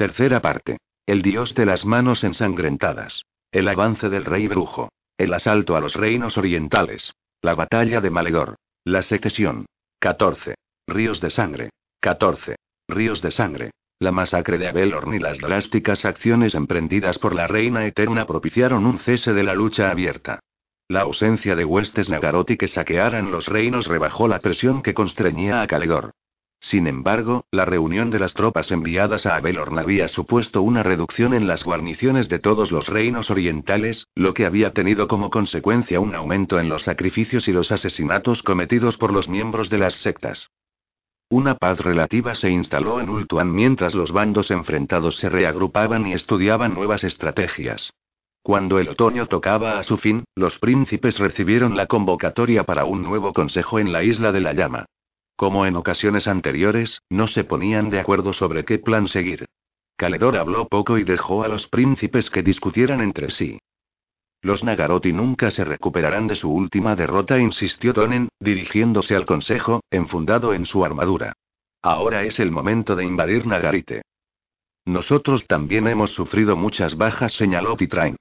Tercera parte. El dios de las manos ensangrentadas. El avance del rey brujo. El asalto a los reinos orientales. La batalla de Maledor. La secesión. 14. Ríos de sangre. 14. Ríos de sangre. La masacre de Abelorn y las drásticas acciones emprendidas por la reina eterna propiciaron un cese de la lucha abierta. La ausencia de huestes Nagaroti que saquearan los reinos rebajó la presión que constreñía a Caledor. Sin embargo, la reunión de las tropas enviadas a Abelorn había supuesto una reducción en las guarniciones de todos los reinos orientales, lo que había tenido como consecuencia un aumento en los sacrificios y los asesinatos cometidos por los miembros de las sectas. Una paz relativa se instaló en Ultuan mientras los bandos enfrentados se reagrupaban y estudiaban nuevas estrategias. Cuando el otoño tocaba a su fin, los príncipes recibieron la convocatoria para un nuevo consejo en la isla de la llama. Como en ocasiones anteriores, no se ponían de acuerdo sobre qué plan seguir. Caledor habló poco y dejó a los príncipes que discutieran entre sí. Los Nagaroti nunca se recuperarán de su última derrota, insistió Tonen, dirigiéndose al consejo, enfundado en su armadura. Ahora es el momento de invadir Nagarite. Nosotros también hemos sufrido muchas bajas, señaló Pitrain.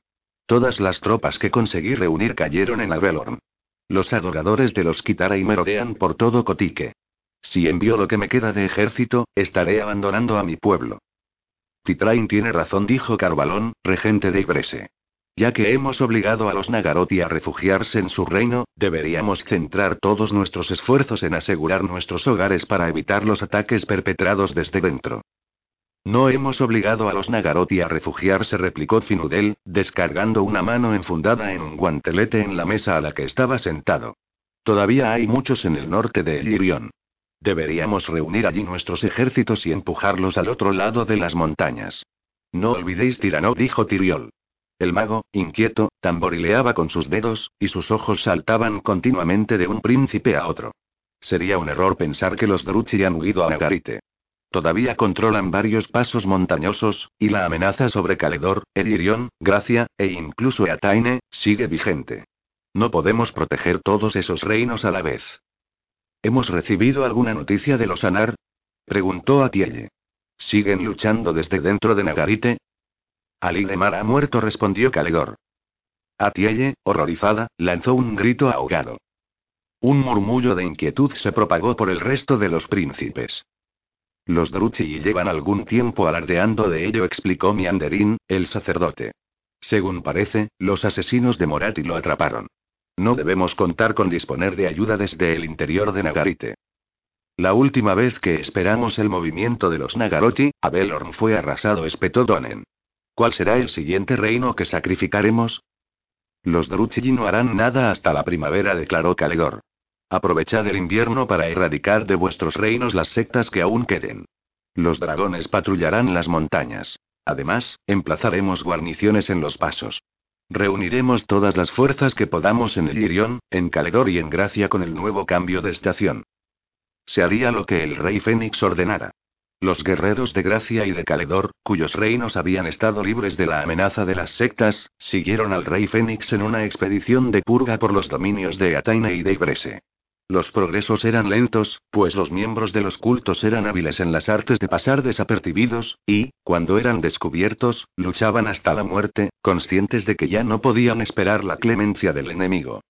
Todas las tropas que conseguí reunir cayeron en Abelorn. Los adoradores de los Kitara y merodean por todo Kotique. Si envío lo que me queda de ejército, estaré abandonando a mi pueblo. Titrain tiene razón, dijo Carvalón, regente de Ibrese. Ya que hemos obligado a los Nagaroti a refugiarse en su reino, deberíamos centrar todos nuestros esfuerzos en asegurar nuestros hogares para evitar los ataques perpetrados desde dentro. No hemos obligado a los Nagaroti a refugiarse, replicó Finudel, descargando una mano enfundada en un guantelete en la mesa a la que estaba sentado. Todavía hay muchos en el norte de Elirion. Deberíamos reunir allí nuestros ejércitos y empujarlos al otro lado de las montañas. No olvidéis Tirano, dijo Tiriol. El mago, inquieto, tamborileaba con sus dedos, y sus ojos saltaban continuamente de un príncipe a otro. Sería un error pensar que los Druchi han huido a Nagarite. Todavía controlan varios pasos montañosos, y la amenaza sobre Caledor, Eririon, Gracia, e incluso Eataine, sigue vigente. No podemos proteger todos esos reinos a la vez. ¿Hemos recibido alguna noticia de los Anar? preguntó Atielle. ¿Siguen luchando desde dentro de Nagarite? Mar ha muerto, respondió Caledor. Atielle, horrorizada, lanzó un grito ahogado. Un murmullo de inquietud se propagó por el resto de los príncipes. Los Druchi llevan algún tiempo alardeando de ello, explicó Mianderin, el sacerdote. Según parece, los asesinos de Morati lo atraparon. No debemos contar con disponer de ayuda desde el interior de Nagarite. La última vez que esperamos el movimiento de los Nagaroti, Abelorn fue arrasado, espetó Donen. ¿Cuál será el siguiente reino que sacrificaremos? Los Druchi no harán nada hasta la primavera, declaró Caledor. Aprovechad el invierno para erradicar de vuestros reinos las sectas que aún queden. Los dragones patrullarán las montañas. Además, emplazaremos guarniciones en los pasos. Reuniremos todas las fuerzas que podamos en el Irión, en Caledor y en Gracia con el nuevo cambio de estación. Se haría lo que el rey Fénix ordenara. Los guerreros de Gracia y de Caledor, cuyos reinos habían estado libres de la amenaza de las sectas, siguieron al rey Fénix en una expedición de purga por los dominios de Ataine y de Ibrese. Los progresos eran lentos, pues los miembros de los cultos eran hábiles en las artes de pasar desapercibidos, y, cuando eran descubiertos, luchaban hasta la muerte, conscientes de que ya no podían esperar la clemencia del enemigo.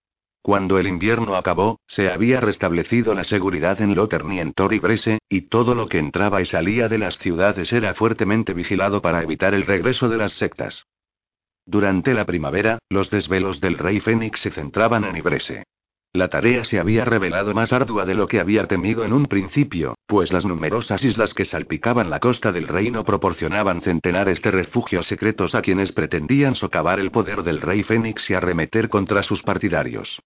Cuando el invierno acabó, se había restablecido la seguridad en Lotern y en Brese, y todo lo que entraba y salía de las ciudades era fuertemente vigilado para evitar el regreso de las sectas. Durante la primavera, los desvelos del rey Fénix se centraban en Ibrese. La tarea se había revelado más ardua de lo que había temido en un principio, pues las numerosas islas que salpicaban la costa del reino proporcionaban centenares de refugios secretos a quienes pretendían socavar el poder del rey Fénix y arremeter contra sus partidarios.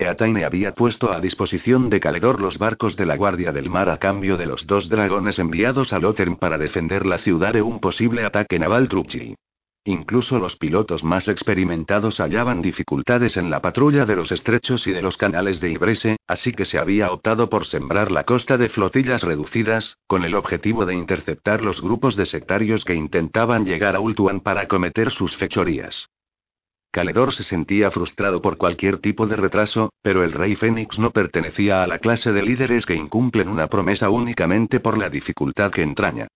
Eataine había puesto a disposición de Caledor los barcos de la Guardia del Mar a cambio de los dos dragones enviados a Lotern para defender la ciudad de un posible ataque naval Truchi. Incluso los pilotos más experimentados hallaban dificultades en la patrulla de los estrechos y de los canales de Ibrese, así que se había optado por sembrar la costa de flotillas reducidas, con el objetivo de interceptar los grupos de sectarios que intentaban llegar a Ultuan para cometer sus fechorías. Caledor se sentía frustrado por cualquier tipo de retraso, pero el rey Fénix no pertenecía a la clase de líderes que incumplen una promesa únicamente por la dificultad que entraña.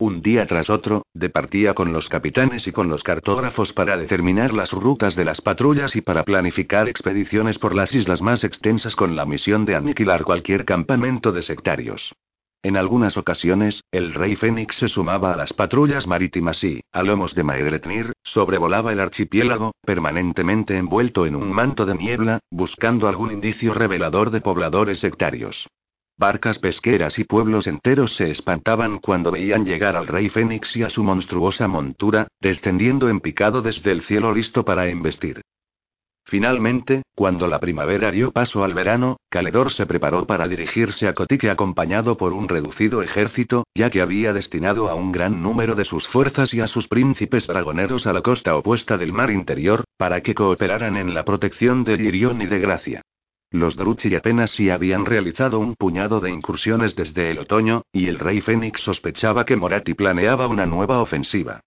Un día tras otro, departía con los capitanes y con los cartógrafos para determinar las rutas de las patrullas y para planificar expediciones por las islas más extensas con la misión de aniquilar cualquier campamento de sectarios. En algunas ocasiones, el rey Fénix se sumaba a las patrullas marítimas y, a lomos de Maegretnir, sobrevolaba el archipiélago, permanentemente envuelto en un manto de niebla, buscando algún indicio revelador de pobladores sectarios. Barcas pesqueras y pueblos enteros se espantaban cuando veían llegar al rey Fénix y a su monstruosa montura, descendiendo en picado desde el cielo listo para embestir. Finalmente, cuando la primavera dio paso al verano, Caledor se preparó para dirigirse a Cotique acompañado por un reducido ejército, ya que había destinado a un gran número de sus fuerzas y a sus príncipes dragoneros a la costa opuesta del mar interior, para que cooperaran en la protección de Lirión y de Gracia. Los Druchi apenas si habían realizado un puñado de incursiones desde el otoño, y el rey Fénix sospechaba que Morati planeaba una nueva ofensiva.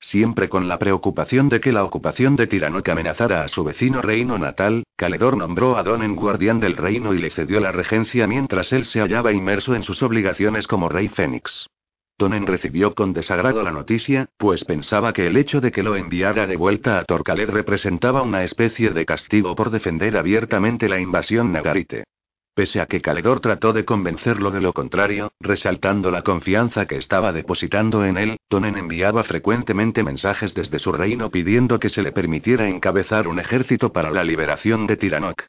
Siempre con la preocupación de que la ocupación de Tiranoc amenazara a su vecino reino natal, Caledor nombró a Donen guardián del reino y le cedió la regencia mientras él se hallaba inmerso en sus obligaciones como rey Fénix. Tonen recibió con desagrado la noticia, pues pensaba que el hecho de que lo enviara de vuelta a Torcalet representaba una especie de castigo por defender abiertamente la invasión nagarite. Pese a que Caledor trató de convencerlo de lo contrario, resaltando la confianza que estaba depositando en él, Tonen enviaba frecuentemente mensajes desde su reino pidiendo que se le permitiera encabezar un ejército para la liberación de Tiranoc.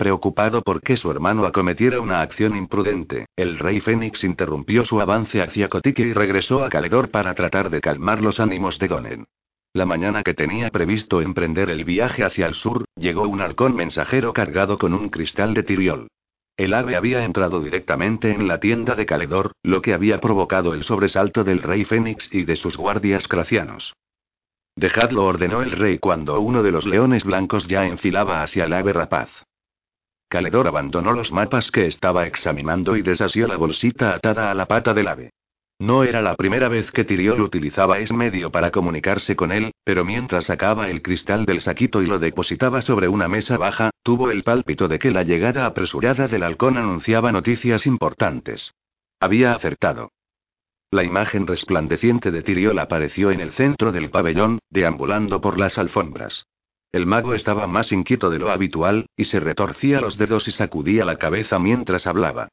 Preocupado por que su hermano acometiera una acción imprudente, el rey Fénix interrumpió su avance hacia Cotique y regresó a Caledor para tratar de calmar los ánimos de Donen. La mañana que tenía previsto emprender el viaje hacia el sur, llegó un halcón mensajero cargado con un cristal de tiriol. El ave había entrado directamente en la tienda de Caledor, lo que había provocado el sobresalto del rey Fénix y de sus guardias cracianos. Dejadlo, ordenó el rey cuando uno de los leones blancos ya enfilaba hacia el ave rapaz. Caledor abandonó los mapas que estaba examinando y desasió la bolsita atada a la pata del ave. No era la primera vez que Tiriol utilizaba ese medio para comunicarse con él, pero mientras sacaba el cristal del saquito y lo depositaba sobre una mesa baja, tuvo el pálpito de que la llegada apresurada del halcón anunciaba noticias importantes. Había acertado. La imagen resplandeciente de Tiriol apareció en el centro del pabellón, deambulando por las alfombras. El mago estaba más inquieto de lo habitual, y se retorcía los dedos y sacudía la cabeza mientras hablaba.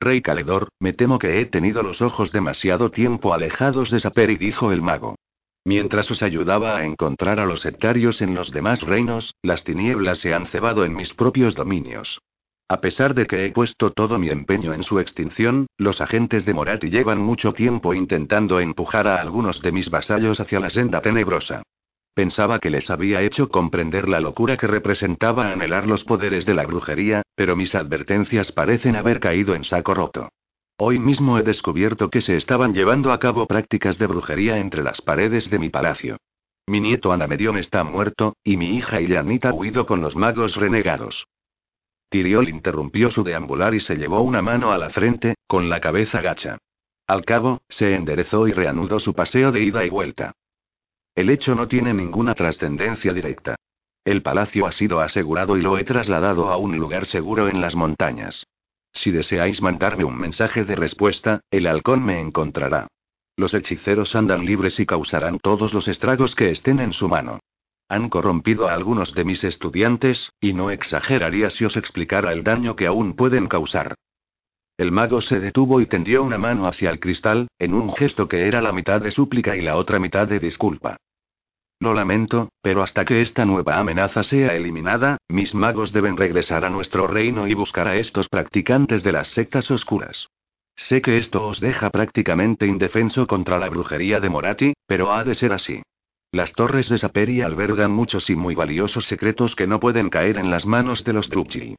Rey Caledor, me temo que he tenido los ojos demasiado tiempo alejados de Saperi, dijo el mago. Mientras os ayudaba a encontrar a los sectarios en los demás reinos, las tinieblas se han cebado en mis propios dominios. A pesar de que he puesto todo mi empeño en su extinción, los agentes de Morati llevan mucho tiempo intentando empujar a algunos de mis vasallos hacia la senda tenebrosa. Pensaba que les había hecho comprender la locura que representaba anhelar los poderes de la brujería, pero mis advertencias parecen haber caído en saco roto. Hoy mismo he descubierto que se estaban llevando a cabo prácticas de brujería entre las paredes de mi palacio. Mi nieto Anamedión está muerto, y mi hija Illanita huido con los magos renegados. Tiriol interrumpió su deambular y se llevó una mano a la frente, con la cabeza gacha. Al cabo, se enderezó y reanudó su paseo de ida y vuelta. El hecho no tiene ninguna trascendencia directa. El palacio ha sido asegurado y lo he trasladado a un lugar seguro en las montañas. Si deseáis mandarme un mensaje de respuesta, el halcón me encontrará. Los hechiceros andan libres y causarán todos los estragos que estén en su mano. Han corrompido a algunos de mis estudiantes, y no exageraría si os explicara el daño que aún pueden causar. El mago se detuvo y tendió una mano hacia el cristal, en un gesto que era la mitad de súplica y la otra mitad de disculpa. Lo lamento, pero hasta que esta nueva amenaza sea eliminada, mis magos deben regresar a nuestro reino y buscar a estos practicantes de las sectas oscuras. Sé que esto os deja prácticamente indefenso contra la brujería de Morati, pero ha de ser así. Las torres de Saperi albergan muchos y muy valiosos secretos que no pueden caer en las manos de los Druchi.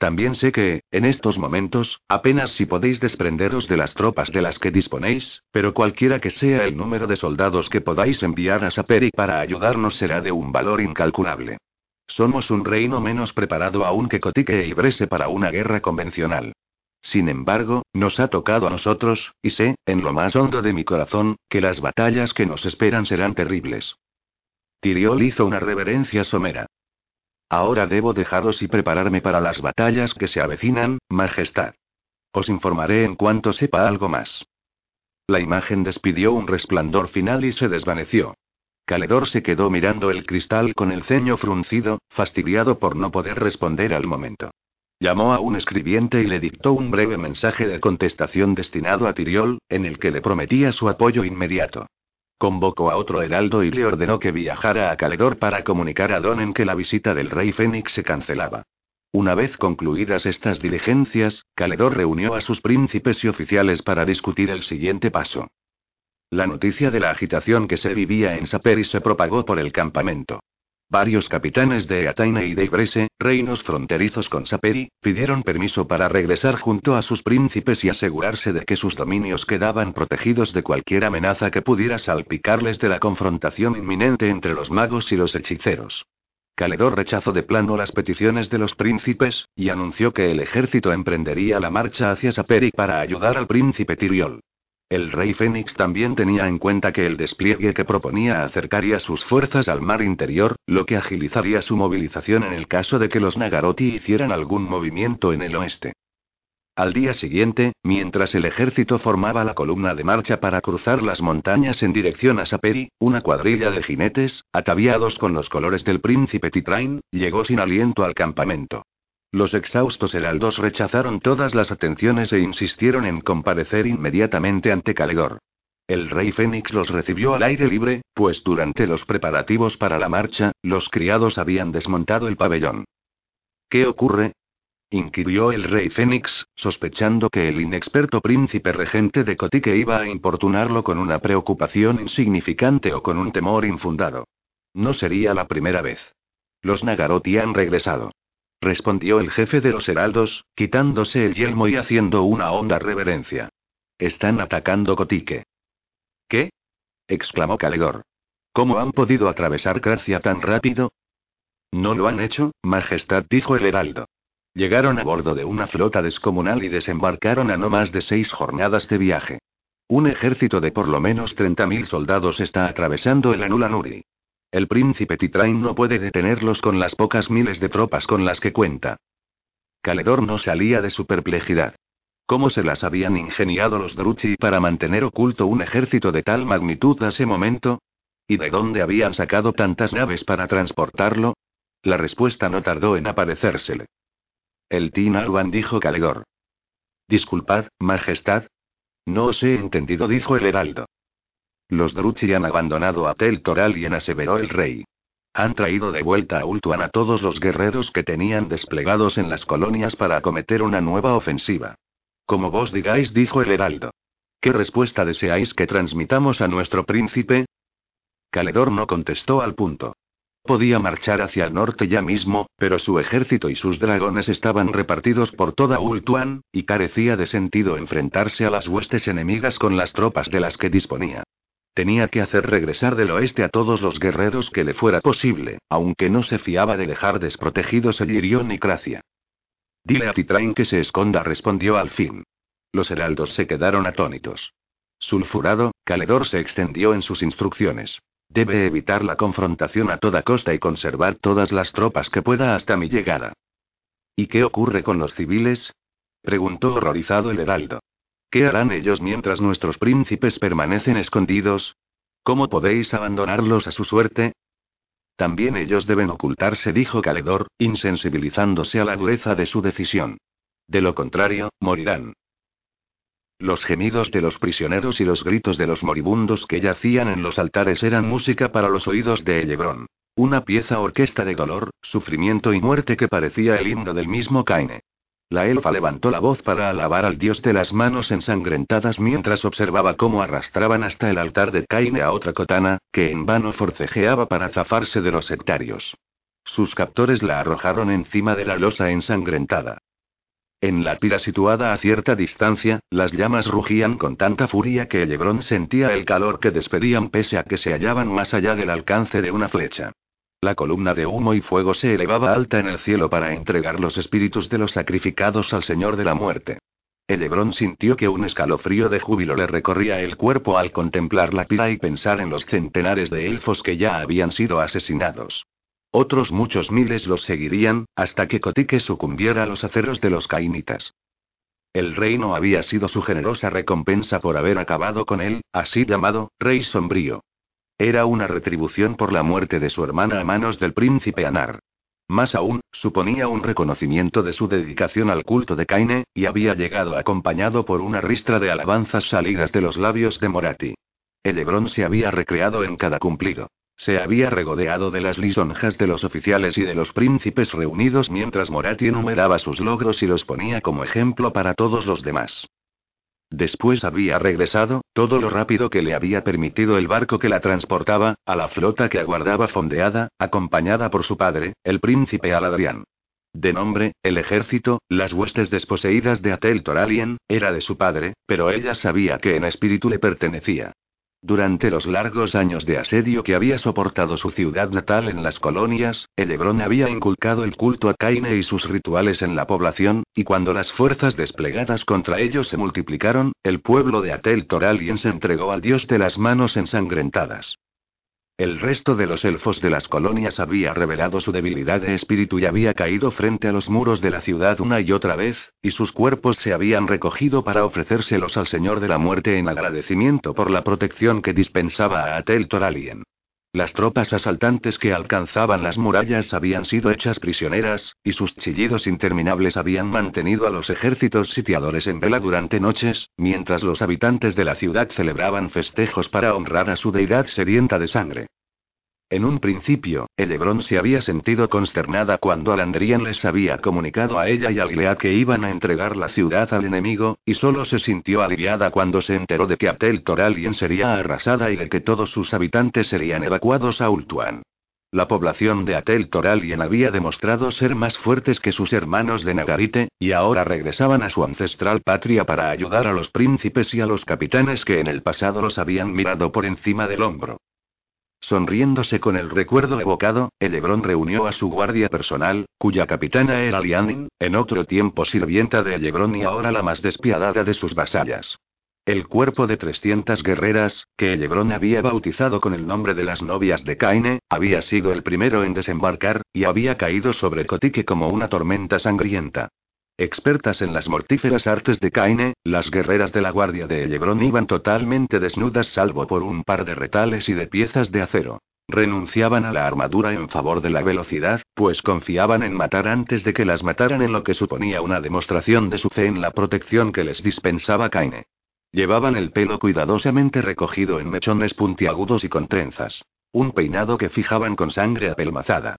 También sé que, en estos momentos, apenas si podéis desprenderos de las tropas de las que disponéis, pero cualquiera que sea el número de soldados que podáis enviar a Saperi para ayudarnos será de un valor incalculable. Somos un reino menos preparado aún que Cotique y Brese para una guerra convencional. Sin embargo, nos ha tocado a nosotros, y sé, en lo más hondo de mi corazón, que las batallas que nos esperan serán terribles. Tiriol hizo una reverencia somera. Ahora debo dejaros y prepararme para las batallas que se avecinan, Majestad. Os informaré en cuanto sepa algo más. La imagen despidió un resplandor final y se desvaneció. Caledor se quedó mirando el cristal con el ceño fruncido, fastidiado por no poder responder al momento. Llamó a un escribiente y le dictó un breve mensaje de contestación destinado a Tiriol, en el que le prometía su apoyo inmediato. Convocó a otro heraldo y le ordenó que viajara a Caledor para comunicar a Donen que la visita del rey Fénix se cancelaba. Una vez concluidas estas diligencias, Caledor reunió a sus príncipes y oficiales para discutir el siguiente paso. La noticia de la agitación que se vivía en Saperi se propagó por el campamento. Varios capitanes de Ataine y de Ibrese, reinos fronterizos con Saperi, pidieron permiso para regresar junto a sus príncipes y asegurarse de que sus dominios quedaban protegidos de cualquier amenaza que pudiera salpicarles de la confrontación inminente entre los magos y los hechiceros. Caledor rechazó de plano las peticiones de los príncipes, y anunció que el ejército emprendería la marcha hacia Saperi para ayudar al príncipe Tiriol. El rey Fénix también tenía en cuenta que el despliegue que proponía acercaría sus fuerzas al mar interior, lo que agilizaría su movilización en el caso de que los Nagaroti hicieran algún movimiento en el oeste. Al día siguiente, mientras el ejército formaba la columna de marcha para cruzar las montañas en dirección a Saperi, una cuadrilla de jinetes, ataviados con los colores del príncipe Titrain, llegó sin aliento al campamento. Los exhaustos heraldos rechazaron todas las atenciones e insistieron en comparecer inmediatamente ante Caledor. El rey Fénix los recibió al aire libre, pues durante los preparativos para la marcha, los criados habían desmontado el pabellón. ¿Qué ocurre? inquirió el rey Fénix, sospechando que el inexperto príncipe regente de Cotique iba a importunarlo con una preocupación insignificante o con un temor infundado. No sería la primera vez. Los Nagaroti han regresado respondió el jefe de los heraldos, quitándose el yelmo y haciendo una honda reverencia. Están atacando Cotique. ¿Qué? exclamó Calegor. ¿Cómo han podido atravesar Gracia tan rápido? No lo han hecho, Majestad, dijo el heraldo. Llegaron a bordo de una flota descomunal y desembarcaron a no más de seis jornadas de viaje. Un ejército de por lo menos 30.000 soldados está atravesando el Anulanuri. El príncipe Titrain no puede detenerlos con las pocas miles de tropas con las que cuenta. Caledor no salía de su perplejidad. ¿Cómo se las habían ingeniado los Druchi para mantener oculto un ejército de tal magnitud a ese momento? ¿Y de dónde habían sacado tantas naves para transportarlo? La respuesta no tardó en aparecérsele. El Tin dijo Caledor. Disculpad, Majestad. No os he entendido, dijo el heraldo. Los Druchi han abandonado a Tel Toralien, aseveró el rey. Han traído de vuelta a Ultuan a todos los guerreros que tenían desplegados en las colonias para acometer una nueva ofensiva. Como vos digáis, dijo el heraldo. ¿Qué respuesta deseáis que transmitamos a nuestro príncipe? Caledor no contestó al punto. Podía marchar hacia el norte ya mismo, pero su ejército y sus dragones estaban repartidos por toda Ultuan, y carecía de sentido enfrentarse a las huestes enemigas con las tropas de las que disponía. Tenía que hacer regresar del oeste a todos los guerreros que le fuera posible, aunque no se fiaba de dejar desprotegidos el Irión y Cracia. Dile a Titrain que se esconda, respondió al fin. Los heraldos se quedaron atónitos. Sulfurado, Caledor se extendió en sus instrucciones. Debe evitar la confrontación a toda costa y conservar todas las tropas que pueda hasta mi llegada. ¿Y qué ocurre con los civiles? preguntó horrorizado el heraldo. ¿Qué harán ellos mientras nuestros príncipes permanecen escondidos? ¿Cómo podéis abandonarlos a su suerte? También ellos deben ocultarse, dijo Caledor, insensibilizándose a la dureza de su decisión. De lo contrario, morirán. Los gemidos de los prisioneros y los gritos de los moribundos que yacían en los altares eran música para los oídos de Elebrón. Una pieza orquesta de dolor, sufrimiento y muerte que parecía el himno del mismo Caine. La elfa levantó la voz para alabar al dios de las manos ensangrentadas mientras observaba cómo arrastraban hasta el altar de Caine a otra cotana, que en vano forcejeaba para zafarse de los sectarios. Sus captores la arrojaron encima de la losa ensangrentada. En la pira situada a cierta distancia, las llamas rugían con tanta furia que Lebrón sentía el calor que despedían pese a que se hallaban más allá del alcance de una flecha. La columna de humo y fuego se elevaba alta en el cielo para entregar los espíritus de los sacrificados al Señor de la muerte. Elebrón sintió que un escalofrío de júbilo le recorría el cuerpo al contemplar la pira y pensar en los centenares de elfos que ya habían sido asesinados. Otros muchos miles los seguirían, hasta que Cotique sucumbiera a los aceros de los cainitas. El reino había sido su generosa recompensa por haber acabado con él, así llamado, Rey Sombrío. Era una retribución por la muerte de su hermana a manos del príncipe Anar. Más aún, suponía un reconocimiento de su dedicación al culto de Kaine, y había llegado acompañado por una ristra de alabanzas salidas de los labios de Morati. El Hebrón se había recreado en cada cumplido. Se había regodeado de las lisonjas de los oficiales y de los príncipes reunidos mientras Morati enumeraba sus logros y los ponía como ejemplo para todos los demás. Después había regresado, todo lo rápido que le había permitido el barco que la transportaba, a la flota que aguardaba fondeada, acompañada por su padre, el príncipe Aladrián. De nombre, el ejército, las huestes desposeídas de Atel Toralien, era de su padre, pero ella sabía que en espíritu le pertenecía. Durante los largos años de asedio que había soportado su ciudad natal en las colonias, el había inculcado el culto a Caine y sus rituales en la población, y cuando las fuerzas desplegadas contra ellos se multiplicaron, el pueblo de Atel Toralien se entregó al dios de las manos ensangrentadas. El resto de los elfos de las colonias había revelado su debilidad de espíritu y había caído frente a los muros de la ciudad una y otra vez, y sus cuerpos se habían recogido para ofrecérselos al Señor de la Muerte en agradecimiento por la protección que dispensaba a Atel Toralien. Las tropas asaltantes que alcanzaban las murallas habían sido hechas prisioneras, y sus chillidos interminables habían mantenido a los ejércitos sitiadores en vela durante noches, mientras los habitantes de la ciudad celebraban festejos para honrar a su deidad sedienta de sangre. En un principio, Elebrón se había sentido consternada cuando Alandrian les había comunicado a ella y a Gilead que iban a entregar la ciudad al enemigo, y solo se sintió aliviada cuando se enteró de que Aptel Toralien sería arrasada y de que todos sus habitantes serían evacuados a Ultuan. La población de Atel Toralien había demostrado ser más fuertes que sus hermanos de Nagarite, y ahora regresaban a su ancestral patria para ayudar a los príncipes y a los capitanes que en el pasado los habían mirado por encima del hombro. Sonriéndose con el recuerdo evocado, el Hebrón reunió a su guardia personal, cuya capitana era Lianin, en otro tiempo sirvienta de Hebrón y ahora la más despiadada de sus vasallas. El cuerpo de 300 guerreras, que Hebrón había bautizado con el nombre de las novias de Caine, había sido el primero en desembarcar, y había caído sobre Cotique como una tormenta sangrienta. Expertas en las mortíferas artes de Caine, las guerreras de la guardia de Elebrón iban totalmente desnudas salvo por un par de retales y de piezas de acero. Renunciaban a la armadura en favor de la velocidad, pues confiaban en matar antes de que las mataran en lo que suponía una demostración de su fe en la protección que les dispensaba Caine. Llevaban el pelo cuidadosamente recogido en mechones puntiagudos y con trenzas. Un peinado que fijaban con sangre apelmazada.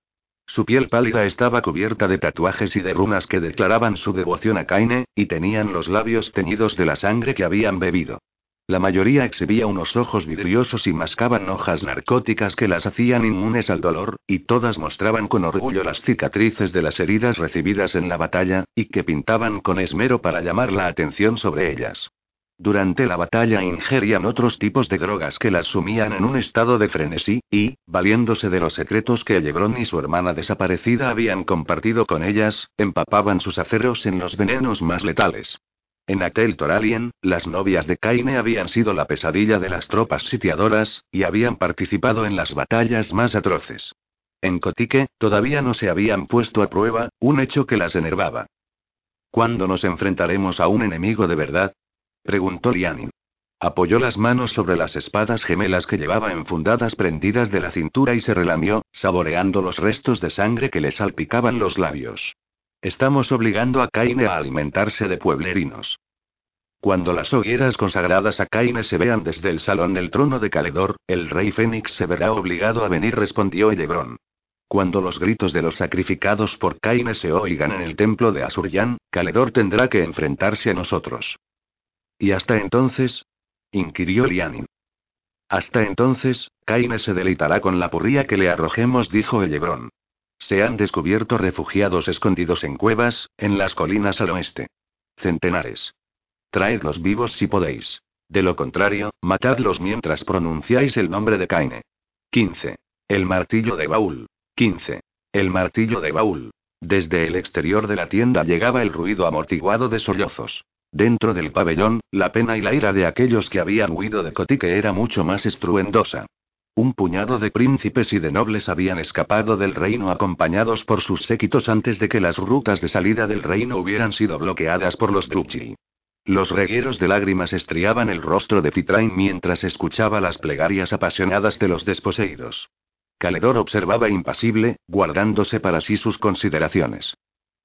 Su piel pálida estaba cubierta de tatuajes y de runas que declaraban su devoción a Kaine, y tenían los labios teñidos de la sangre que habían bebido. La mayoría exhibía unos ojos vidriosos y mascaban hojas narcóticas que las hacían inmunes al dolor, y todas mostraban con orgullo las cicatrices de las heridas recibidas en la batalla, y que pintaban con esmero para llamar la atención sobre ellas. Durante la batalla ingerían otros tipos de drogas que las sumían en un estado de frenesí, y, valiéndose de los secretos que Lebron y su hermana desaparecida habían compartido con ellas, empapaban sus aceros en los venenos más letales. En aquel Toralien, las novias de Kaine habían sido la pesadilla de las tropas sitiadoras, y habían participado en las batallas más atroces. En Cotique, todavía no se habían puesto a prueba, un hecho que las enervaba. ¿Cuándo nos enfrentaremos a un enemigo de verdad? Preguntó Lianin. Apoyó las manos sobre las espadas gemelas que llevaba enfundadas prendidas de la cintura y se relamió, saboreando los restos de sangre que le salpicaban los labios. Estamos obligando a Kaine a alimentarse de pueblerinos. Cuando las hogueras consagradas a Kaine se vean desde el salón del trono de Caledor, el rey Fénix se verá obligado a venir, respondió Elebrón. Cuando los gritos de los sacrificados por Kaine se oigan en el templo de Asuryan, Caledor tendrá que enfrentarse a nosotros. ¿Y hasta entonces? inquirió Lianin. Hasta entonces, Kaine se deleitará con la porría que le arrojemos, dijo Elebrón. Se han descubierto refugiados escondidos en cuevas, en las colinas al oeste. Centenares. Traedlos vivos si podéis. De lo contrario, matadlos mientras pronunciáis el nombre de Kaine. 15. El martillo de Baúl. 15. El martillo de Baúl. Desde el exterior de la tienda llegaba el ruido amortiguado de sollozos. Dentro del pabellón, la pena y la ira de aquellos que habían huido de Cotique era mucho más estruendosa. Un puñado de príncipes y de nobles habían escapado del reino acompañados por sus séquitos antes de que las rutas de salida del reino hubieran sido bloqueadas por los Druchi. Los regueros de lágrimas estriaban el rostro de Titrain mientras escuchaba las plegarias apasionadas de los desposeídos. Caledor observaba impasible, guardándose para sí sus consideraciones.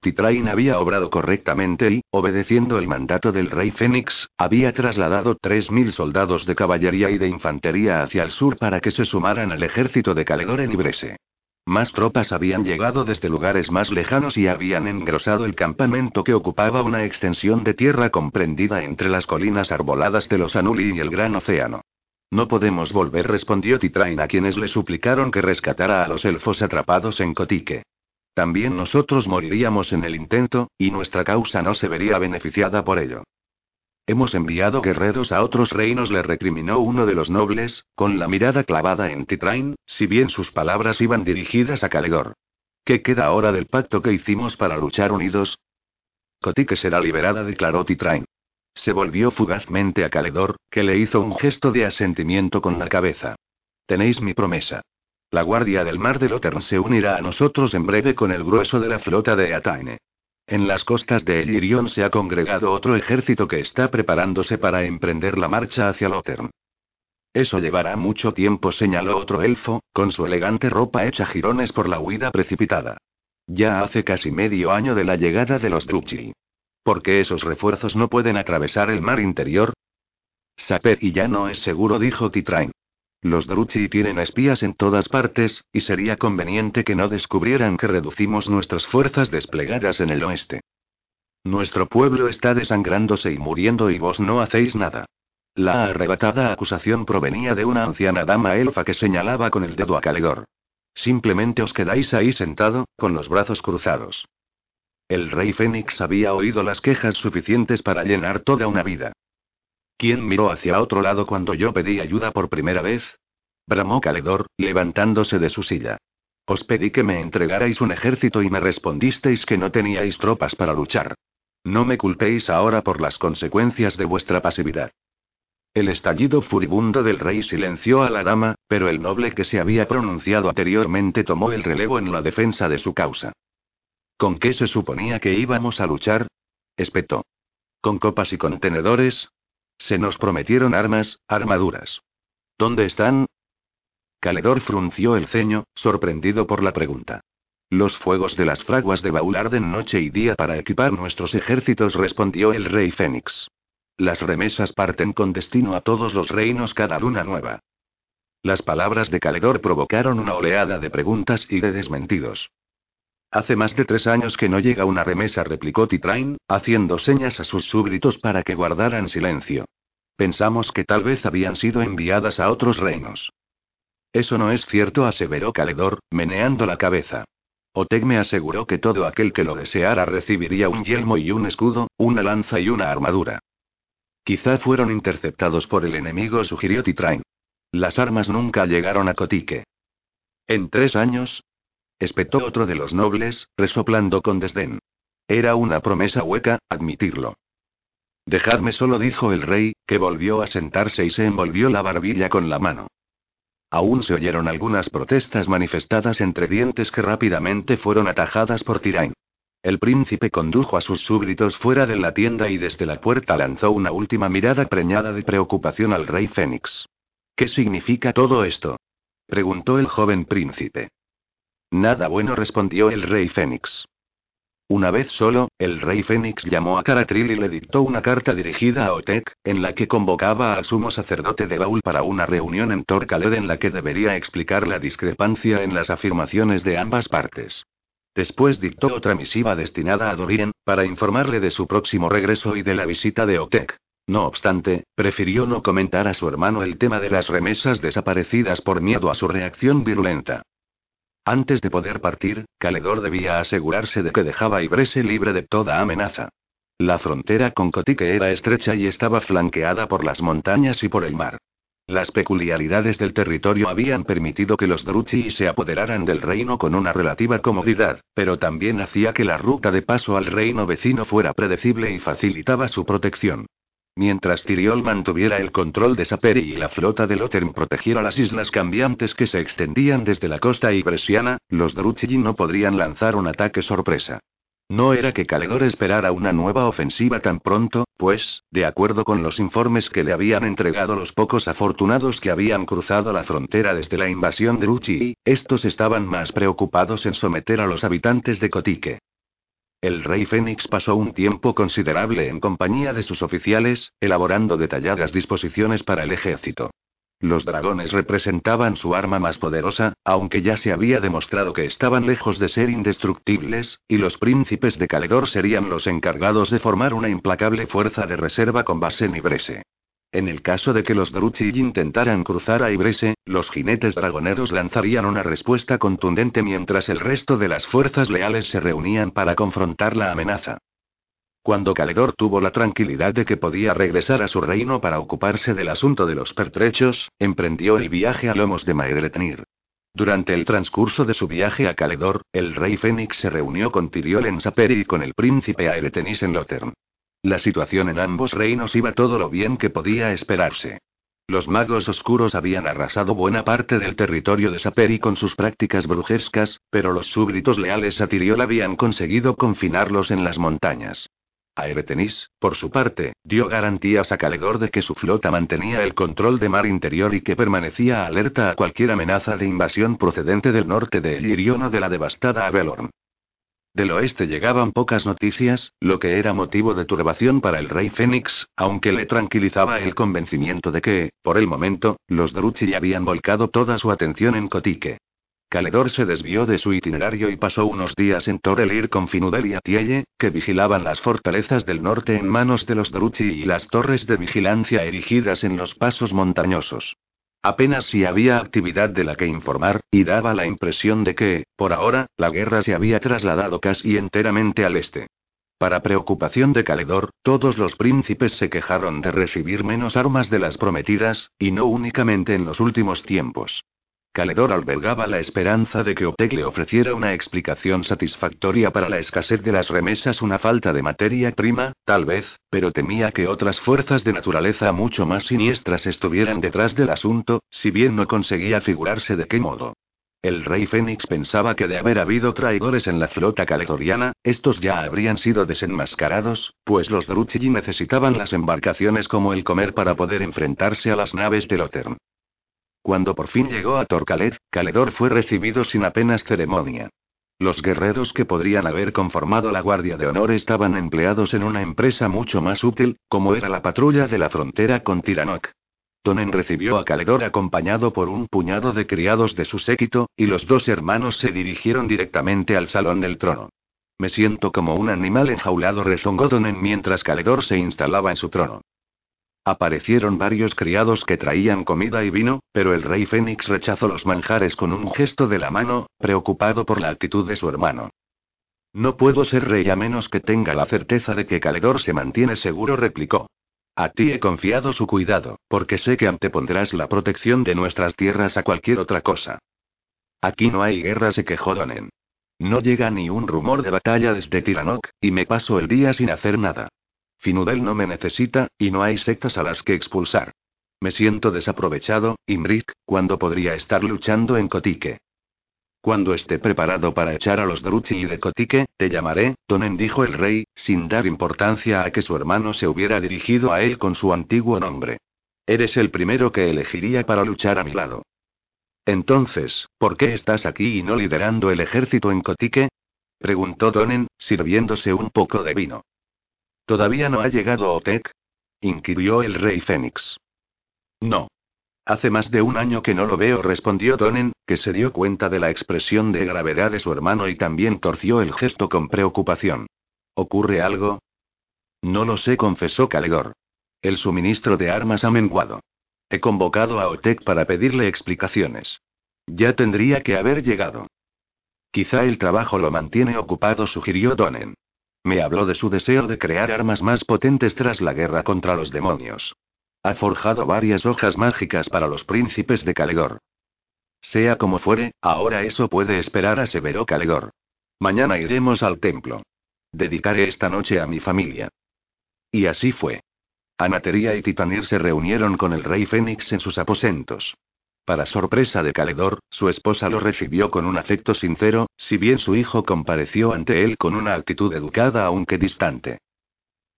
Titrain había obrado correctamente y, obedeciendo el mandato del rey Fénix, había trasladado 3.000 soldados de caballería y de infantería hacia el sur para que se sumaran al ejército de Caledor en Ibrese. Más tropas habían llegado desde lugares más lejanos y habían engrosado el campamento que ocupaba una extensión de tierra comprendida entre las colinas arboladas de los Anuli y el gran océano. No podemos volver, respondió Titrain a quienes le suplicaron que rescatara a los elfos atrapados en Cotique. También nosotros moriríamos en el intento, y nuestra causa no se vería beneficiada por ello. Hemos enviado guerreros a otros reinos, le recriminó uno de los nobles, con la mirada clavada en Titrain, si bien sus palabras iban dirigidas a Caledor. ¿Qué queda ahora del pacto que hicimos para luchar unidos? Cotique será liberada, declaró Titrain. Se volvió fugazmente a Caledor, que le hizo un gesto de asentimiento con la cabeza. Tenéis mi promesa. La Guardia del Mar de Lotern se unirá a nosotros en breve con el grueso de la flota de Ataine. En las costas de Elirion se ha congregado otro ejército que está preparándose para emprender la marcha hacia Lotern. Eso llevará mucho tiempo, señaló otro elfo, con su elegante ropa hecha jirones por la huida precipitada. Ya hace casi medio año de la llegada de los Druchi. ¿Por qué esos refuerzos no pueden atravesar el mar interior? Saper y ya no es seguro, dijo Titrain. Los Druchi tienen espías en todas partes, y sería conveniente que no descubrieran que reducimos nuestras fuerzas desplegadas en el oeste. Nuestro pueblo está desangrándose y muriendo y vos no hacéis nada. La arrebatada acusación provenía de una anciana dama elfa que señalaba con el dedo a Caledor. Simplemente os quedáis ahí sentado, con los brazos cruzados. El rey Fénix había oído las quejas suficientes para llenar toda una vida. ¿Quién miró hacia otro lado cuando yo pedí ayuda por primera vez? Bramó Caledor, levantándose de su silla. Os pedí que me entregarais un ejército y me respondisteis que no teníais tropas para luchar. No me culpéis ahora por las consecuencias de vuestra pasividad. El estallido furibundo del rey silenció a la dama, pero el noble que se había pronunciado anteriormente tomó el relevo en la defensa de su causa. ¿Con qué se suponía que íbamos a luchar? espetó. ¿Con copas y contenedores? Se nos prometieron armas, armaduras. ¿Dónde están? Caledor frunció el ceño, sorprendido por la pregunta. Los fuegos de las fraguas de Baul arden noche y día para equipar nuestros ejércitos, respondió el rey Fénix. Las remesas parten con destino a todos los reinos cada luna nueva. Las palabras de Caledor provocaron una oleada de preguntas y de desmentidos. Hace más de tres años que no llega una remesa, replicó Titrain, haciendo señas a sus súbditos para que guardaran silencio. Pensamos que tal vez habían sido enviadas a otros reinos. Eso no es cierto, aseveró Caledor, meneando la cabeza. Oteg me aseguró que todo aquel que lo deseara recibiría un yelmo y un escudo, una lanza y una armadura. Quizá fueron interceptados por el enemigo, sugirió Titrain. Las armas nunca llegaron a Cotique. En tres años, espetó otro de los nobles, resoplando con desdén. Era una promesa hueca, admitirlo. Dejadme solo, dijo el rey, que volvió a sentarse y se envolvió la barbilla con la mano. Aún se oyeron algunas protestas manifestadas entre dientes que rápidamente fueron atajadas por Tirain. El príncipe condujo a sus súbditos fuera de la tienda y desde la puerta lanzó una última mirada preñada de preocupación al rey Fénix. ¿Qué significa todo esto? preguntó el joven príncipe. Nada bueno respondió el rey Fénix. Una vez solo, el rey Fénix llamó a Caratril y le dictó una carta dirigida a Otek, en la que convocaba al sumo sacerdote de Baul para una reunión en Torcaled en la que debería explicar la discrepancia en las afirmaciones de ambas partes. Después dictó otra misiva destinada a Dorien, para informarle de su próximo regreso y de la visita de Otek. No obstante, prefirió no comentar a su hermano el tema de las remesas desaparecidas por miedo a su reacción virulenta. Antes de poder partir, Caledor debía asegurarse de que dejaba Ibrese libre de toda amenaza. La frontera con Cotique era estrecha y estaba flanqueada por las montañas y por el mar. Las peculiaridades del territorio habían permitido que los Druchi se apoderaran del reino con una relativa comodidad, pero también hacía que la ruta de paso al reino vecino fuera predecible y facilitaba su protección. Mientras Tiriol mantuviera el control de Saperi y la flota de Lothern protegiera las islas cambiantes que se extendían desde la costa ibresiana, los Drúchigi no podrían lanzar un ataque sorpresa. No era que Caledor esperara una nueva ofensiva tan pronto, pues, de acuerdo con los informes que le habían entregado los pocos afortunados que habían cruzado la frontera desde la invasión de Ruchi, estos estaban más preocupados en someter a los habitantes de Cotique. El rey Fénix pasó un tiempo considerable en compañía de sus oficiales, elaborando detalladas disposiciones para el ejército. Los dragones representaban su arma más poderosa, aunque ya se había demostrado que estaban lejos de ser indestructibles, y los príncipes de Caledor serían los encargados de formar una implacable fuerza de reserva con base en Ibrese. En el caso de que los Druchig intentaran cruzar a Ibrese, los jinetes dragoneros lanzarían una respuesta contundente mientras el resto de las fuerzas leales se reunían para confrontar la amenaza. Cuando Caledor tuvo la tranquilidad de que podía regresar a su reino para ocuparse del asunto de los pertrechos, emprendió el viaje a lomos de Maegretnir. Durante el transcurso de su viaje a Caledor, el rey Fénix se reunió con Tiriol en Saperi y con el príncipe Aeretenis en Lothern. La situación en ambos reinos iba todo lo bien que podía esperarse. Los magos oscuros habían arrasado buena parte del territorio de Saperi con sus prácticas brujescas, pero los súbditos leales a Tiriol habían conseguido confinarlos en las montañas. Aeretenis, por su parte, dio garantías a Caledor de que su flota mantenía el control de mar interior y que permanecía alerta a cualquier amenaza de invasión procedente del norte de Elirion o de la devastada Avelorn. Del oeste llegaban pocas noticias, lo que era motivo de turbación para el rey Fénix, aunque le tranquilizaba el convencimiento de que, por el momento, los Druchi habían volcado toda su atención en Cotique. Caledor se desvió de su itinerario y pasó unos días en Torelir con Finudel y Atielle, que vigilaban las fortalezas del norte en manos de los Druchi y las torres de vigilancia erigidas en los pasos montañosos. Apenas si había actividad de la que informar, y daba la impresión de que, por ahora, la guerra se había trasladado casi enteramente al este. Para preocupación de Caledor, todos los príncipes se quejaron de recibir menos armas de las prometidas, y no únicamente en los últimos tiempos. Caledor albergaba la esperanza de que Optec le ofreciera una explicación satisfactoria para la escasez de las remesas, una falta de materia prima, tal vez, pero temía que otras fuerzas de naturaleza mucho más siniestras estuvieran detrás del asunto, si bien no conseguía figurarse de qué modo. El rey Fénix pensaba que de haber habido traidores en la flota caledoriana, estos ya habrían sido desenmascarados, pues los Druchigi necesitaban las embarcaciones como el comer para poder enfrentarse a las naves de Lothern. Cuando por fin llegó a Torcalet, Caledor fue recibido sin apenas ceremonia. Los guerreros que podrían haber conformado la Guardia de Honor estaban empleados en una empresa mucho más útil, como era la patrulla de la frontera con Tiranoc. Tonen recibió a Caledor acompañado por un puñado de criados de su séquito, y los dos hermanos se dirigieron directamente al salón del trono. Me siento como un animal enjaulado, rezongó Tonen mientras Caledor se instalaba en su trono. Aparecieron varios criados que traían comida y vino, pero el rey Fénix rechazó los manjares con un gesto de la mano, preocupado por la actitud de su hermano. No puedo ser rey a menos que tenga la certeza de que Caledor se mantiene seguro, replicó. A ti he confiado su cuidado, porque sé que antepondrás la protección de nuestras tierras a cualquier otra cosa. Aquí no hay guerra, se quejó Donen. No llega ni un rumor de batalla desde Tiranoc, y me paso el día sin hacer nada. Finudel no me necesita, y no hay sectas a las que expulsar. Me siento desaprovechado, Imric, cuando podría estar luchando en Cotique. Cuando esté preparado para echar a los Druchi y de Cotique, te llamaré, Tonen dijo el rey, sin dar importancia a que su hermano se hubiera dirigido a él con su antiguo nombre. Eres el primero que elegiría para luchar a mi lado. Entonces, ¿por qué estás aquí y no liderando el ejército en Cotique? preguntó Tonen, sirviéndose un poco de vino. ¿Todavía no ha llegado Otek? inquirió el rey Fénix. No. Hace más de un año que no lo veo, respondió Donen, que se dio cuenta de la expresión de gravedad de su hermano y también torció el gesto con preocupación. ¿Ocurre algo? No lo sé, confesó Caledor. El suministro de armas ha menguado. He convocado a Otek para pedirle explicaciones. Ya tendría que haber llegado. Quizá el trabajo lo mantiene ocupado, sugirió Donen. Me habló de su deseo de crear armas más potentes tras la guerra contra los demonios. Ha forjado varias hojas mágicas para los príncipes de Caledor. Sea como fuere, ahora eso puede esperar, aseveró Caledor. Mañana iremos al templo. Dedicaré esta noche a mi familia. Y así fue. Anatería y Titanir se reunieron con el rey Fénix en sus aposentos. Para sorpresa de Caledor, su esposa lo recibió con un afecto sincero, si bien su hijo compareció ante él con una actitud educada aunque distante.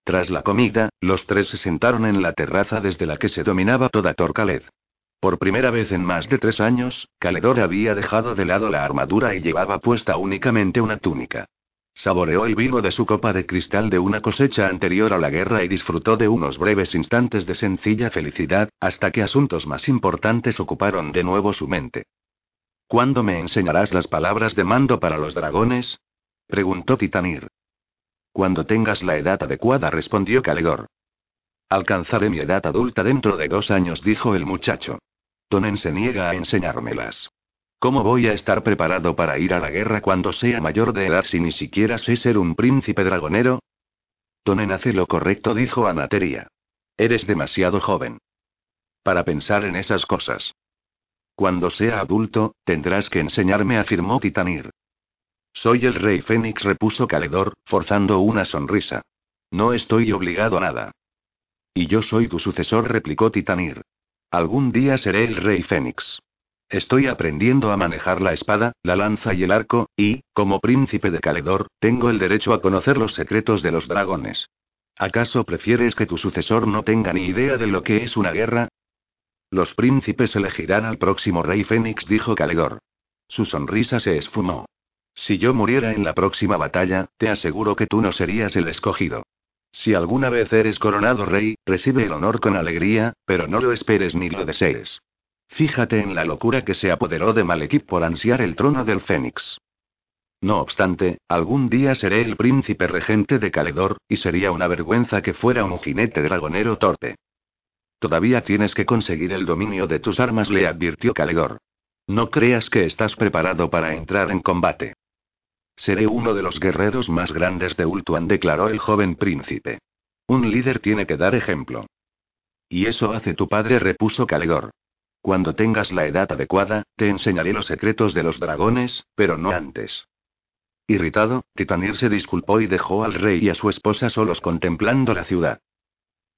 Tras la comida, los tres se sentaron en la terraza desde la que se dominaba toda Torcaled. Por primera vez en más de tres años, Caledor había dejado de lado la armadura y llevaba puesta únicamente una túnica. Saboreó el vino de su copa de cristal de una cosecha anterior a la guerra y disfrutó de unos breves instantes de sencilla felicidad, hasta que asuntos más importantes ocuparon de nuevo su mente. ¿Cuándo me enseñarás las palabras de mando para los dragones? preguntó Titanir. Cuando tengas la edad adecuada, respondió Calegor. Alcanzaré mi edad adulta dentro de dos años, dijo el muchacho. Tonen se niega a enseñármelas. ¿Cómo voy a estar preparado para ir a la guerra cuando sea mayor de edad si ni siquiera sé ser un príncipe dragonero? Tonen hace lo correcto, dijo Anateria. Eres demasiado joven. Para pensar en esas cosas. Cuando sea adulto, tendrás que enseñarme, afirmó Titanir. Soy el rey Fénix, repuso Caledor, forzando una sonrisa. No estoy obligado a nada. Y yo soy tu sucesor, replicó Titanir. Algún día seré el rey Fénix. Estoy aprendiendo a manejar la espada, la lanza y el arco, y, como príncipe de Caledor, tengo el derecho a conocer los secretos de los dragones. ¿Acaso prefieres que tu sucesor no tenga ni idea de lo que es una guerra? Los príncipes elegirán al próximo rey Fénix, dijo Caledor. Su sonrisa se esfumó. Si yo muriera en la próxima batalla, te aseguro que tú no serías el escogido. Si alguna vez eres coronado rey, recibe el honor con alegría, pero no lo esperes ni lo desees. Fíjate en la locura que se apoderó de Malekith por ansiar el trono del Fénix. No obstante, algún día seré el príncipe regente de Caledor, y sería una vergüenza que fuera un jinete dragonero torpe. Todavía tienes que conseguir el dominio de tus armas, le advirtió Caledor. No creas que estás preparado para entrar en combate. Seré uno de los guerreros más grandes de Ultuan, declaró el joven príncipe. Un líder tiene que dar ejemplo. Y eso hace tu padre, repuso Caledor. Cuando tengas la edad adecuada, te enseñaré los secretos de los dragones, pero no antes. Irritado, Titanir se disculpó y dejó al rey y a su esposa solos contemplando la ciudad.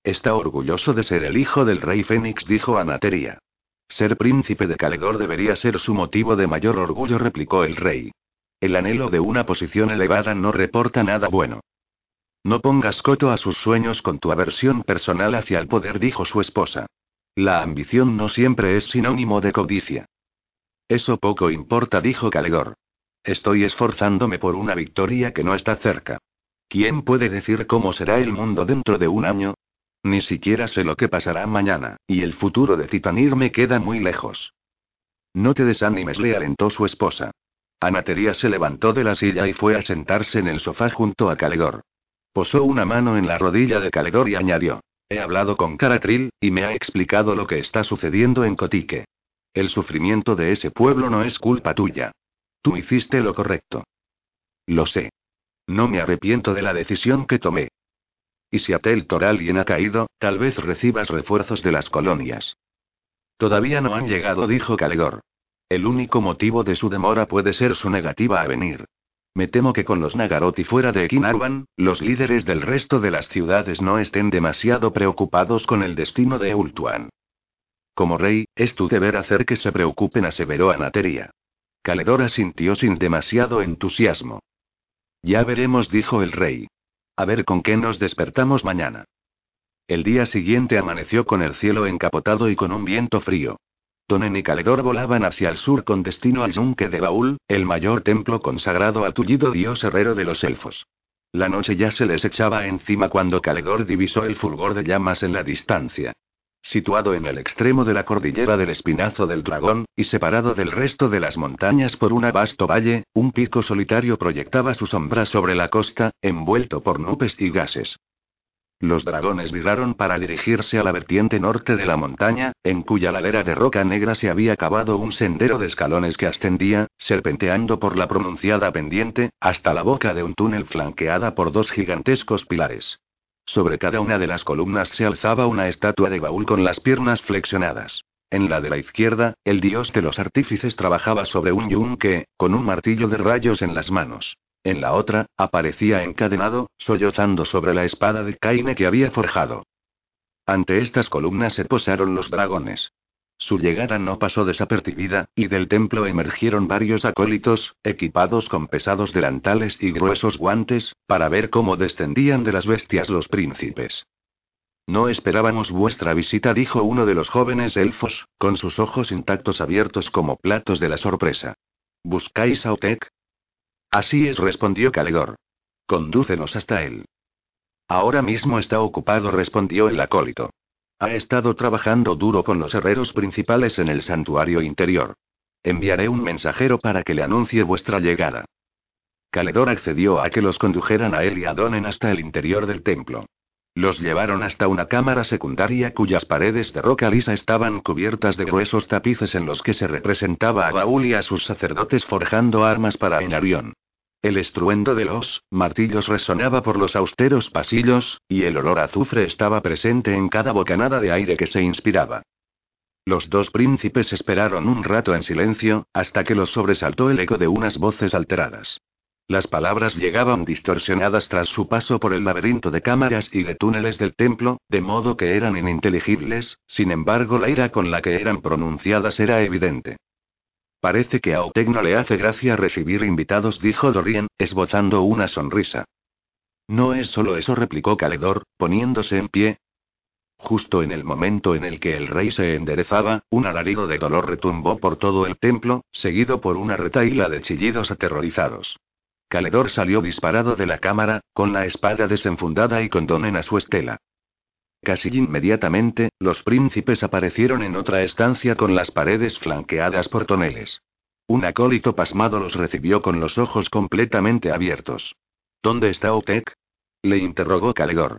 Está orgulloso de ser el hijo del rey Fénix, dijo Anateria. Ser príncipe de Caledor debería ser su motivo de mayor orgullo, replicó el rey. El anhelo de una posición elevada no reporta nada bueno. No pongas coto a sus sueños con tu aversión personal hacia el poder, dijo su esposa. La ambición no siempre es sinónimo de codicia. Eso poco importa, dijo Calegor. Estoy esforzándome por una victoria que no está cerca. ¿Quién puede decir cómo será el mundo dentro de un año? Ni siquiera sé lo que pasará mañana, y el futuro de Titanir me queda muy lejos. No te desanimes, le alentó su esposa. Anatería se levantó de la silla y fue a sentarse en el sofá junto a Calegor. Posó una mano en la rodilla de Calegor y añadió. He hablado con Caratril, y me ha explicado lo que está sucediendo en Cotique. El sufrimiento de ese pueblo no es culpa tuya. Tú hiciste lo correcto. Lo sé. No me arrepiento de la decisión que tomé. Y si Atel Toralien ha caído, tal vez recibas refuerzos de las colonias. Todavía no han llegado, dijo Calegor. El único motivo de su demora puede ser su negativa a venir. Me temo que con los Nagaroti fuera de Kinarwan, los líderes del resto de las ciudades no estén demasiado preocupados con el destino de Ultuan. Como rey, es tu deber hacer que se preocupen, aseveró Anateria. Caledora sintió sin demasiado entusiasmo. Ya veremos, dijo el rey. A ver con qué nos despertamos mañana. El día siguiente amaneció con el cielo encapotado y con un viento frío. Tonen y Caledor volaban hacia el sur con destino al yunque de Baúl, el mayor templo consagrado al tullido dios herrero de los elfos. La noche ya se les echaba encima cuando Caledor divisó el fulgor de llamas en la distancia. Situado en el extremo de la cordillera del Espinazo del Dragón, y separado del resto de las montañas por un vasto valle, un pico solitario proyectaba su sombra sobre la costa, envuelto por nubes y gases. Los dragones viraron para dirigirse a la vertiente norte de la montaña, en cuya ladera de roca negra se había cavado un sendero de escalones que ascendía, serpenteando por la pronunciada pendiente, hasta la boca de un túnel flanqueada por dos gigantescos pilares. Sobre cada una de las columnas se alzaba una estatua de baúl con las piernas flexionadas. En la de la izquierda, el dios de los artífices trabajaba sobre un yunque, con un martillo de rayos en las manos. En la otra, aparecía encadenado, sollozando sobre la espada de Caine que había forjado. Ante estas columnas se posaron los dragones. Su llegada no pasó desapercibida, y del templo emergieron varios acólitos, equipados con pesados delantales y gruesos guantes, para ver cómo descendían de las bestias los príncipes. No esperábamos vuestra visita, dijo uno de los jóvenes elfos, con sus ojos intactos abiertos como platos de la sorpresa. ¿Buscáis a Otek? Así es, respondió Caledor. Condúcenos hasta él. Ahora mismo está ocupado, respondió el acólito. Ha estado trabajando duro con los herreros principales en el santuario interior. Enviaré un mensajero para que le anuncie vuestra llegada. Caledor accedió a que los condujeran a él y a Donen hasta el interior del templo. Los llevaron hasta una cámara secundaria cuyas paredes de roca lisa estaban cubiertas de gruesos tapices en los que se representaba a Baúl y a sus sacerdotes forjando armas para Enarión. El estruendo de los martillos resonaba por los austeros pasillos, y el olor a azufre estaba presente en cada bocanada de aire que se inspiraba. Los dos príncipes esperaron un rato en silencio, hasta que los sobresaltó el eco de unas voces alteradas. Las palabras llegaban distorsionadas tras su paso por el laberinto de cámaras y de túneles del templo, de modo que eran ininteligibles, sin embargo la ira con la que eran pronunciadas era evidente. Parece que a Oteg no le hace gracia recibir invitados, dijo Dorian, esbozando una sonrisa. No es solo eso, replicó Caledor, poniéndose en pie. Justo en el momento en el que el rey se enderezaba, un alarido de dolor retumbó por todo el templo, seguido por una retaíla de chillidos aterrorizados. Caledor salió disparado de la cámara, con la espada desenfundada y con Donen a su estela. Casi inmediatamente, los príncipes aparecieron en otra estancia con las paredes flanqueadas por toneles. Un acólito pasmado los recibió con los ojos completamente abiertos. ¿Dónde está Otek? le interrogó Caledor.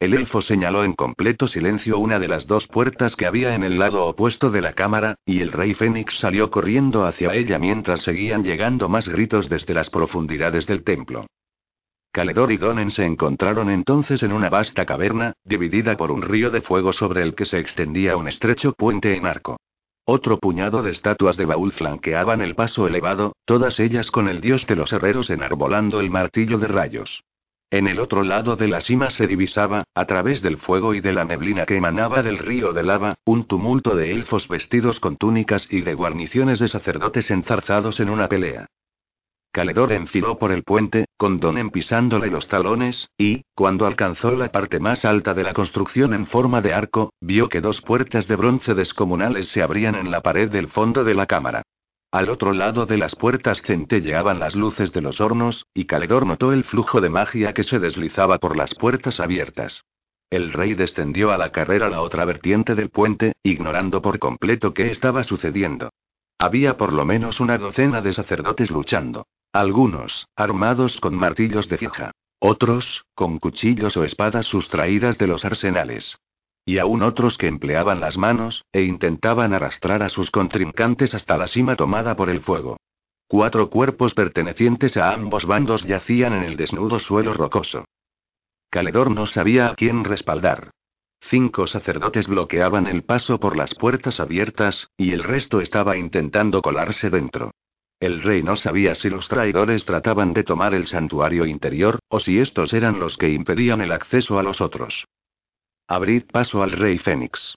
El elfo señaló en completo silencio una de las dos puertas que había en el lado opuesto de la cámara, y el rey Fénix salió corriendo hacia ella mientras seguían llegando más gritos desde las profundidades del templo. Caledor y Donen se encontraron entonces en una vasta caverna, dividida por un río de fuego sobre el que se extendía un estrecho puente en arco. Otro puñado de estatuas de baúl flanqueaban el paso elevado, todas ellas con el dios de los herreros enarbolando el martillo de rayos. En el otro lado de la cima se divisaba, a través del fuego y de la neblina que emanaba del río de lava, un tumulto de elfos vestidos con túnicas y de guarniciones de sacerdotes enzarzados en una pelea. Caledor enfiló por el puente, con Donen pisándole los talones, y, cuando alcanzó la parte más alta de la construcción en forma de arco, vio que dos puertas de bronce descomunales se abrían en la pared del fondo de la cámara. Al otro lado de las puertas centelleaban las luces de los hornos, y Caledor notó el flujo de magia que se deslizaba por las puertas abiertas. El rey descendió a la carrera la otra vertiente del puente, ignorando por completo qué estaba sucediendo. Había por lo menos una docena de sacerdotes luchando. Algunos, armados con martillos de fija. Otros, con cuchillos o espadas sustraídas de los arsenales. Y aún otros que empleaban las manos, e intentaban arrastrar a sus contrincantes hasta la cima tomada por el fuego. Cuatro cuerpos pertenecientes a ambos bandos yacían en el desnudo suelo rocoso. Caledor no sabía a quién respaldar. Cinco sacerdotes bloqueaban el paso por las puertas abiertas, y el resto estaba intentando colarse dentro. El rey no sabía si los traidores trataban de tomar el santuario interior, o si estos eran los que impedían el acceso a los otros. Abrid paso al rey Fénix.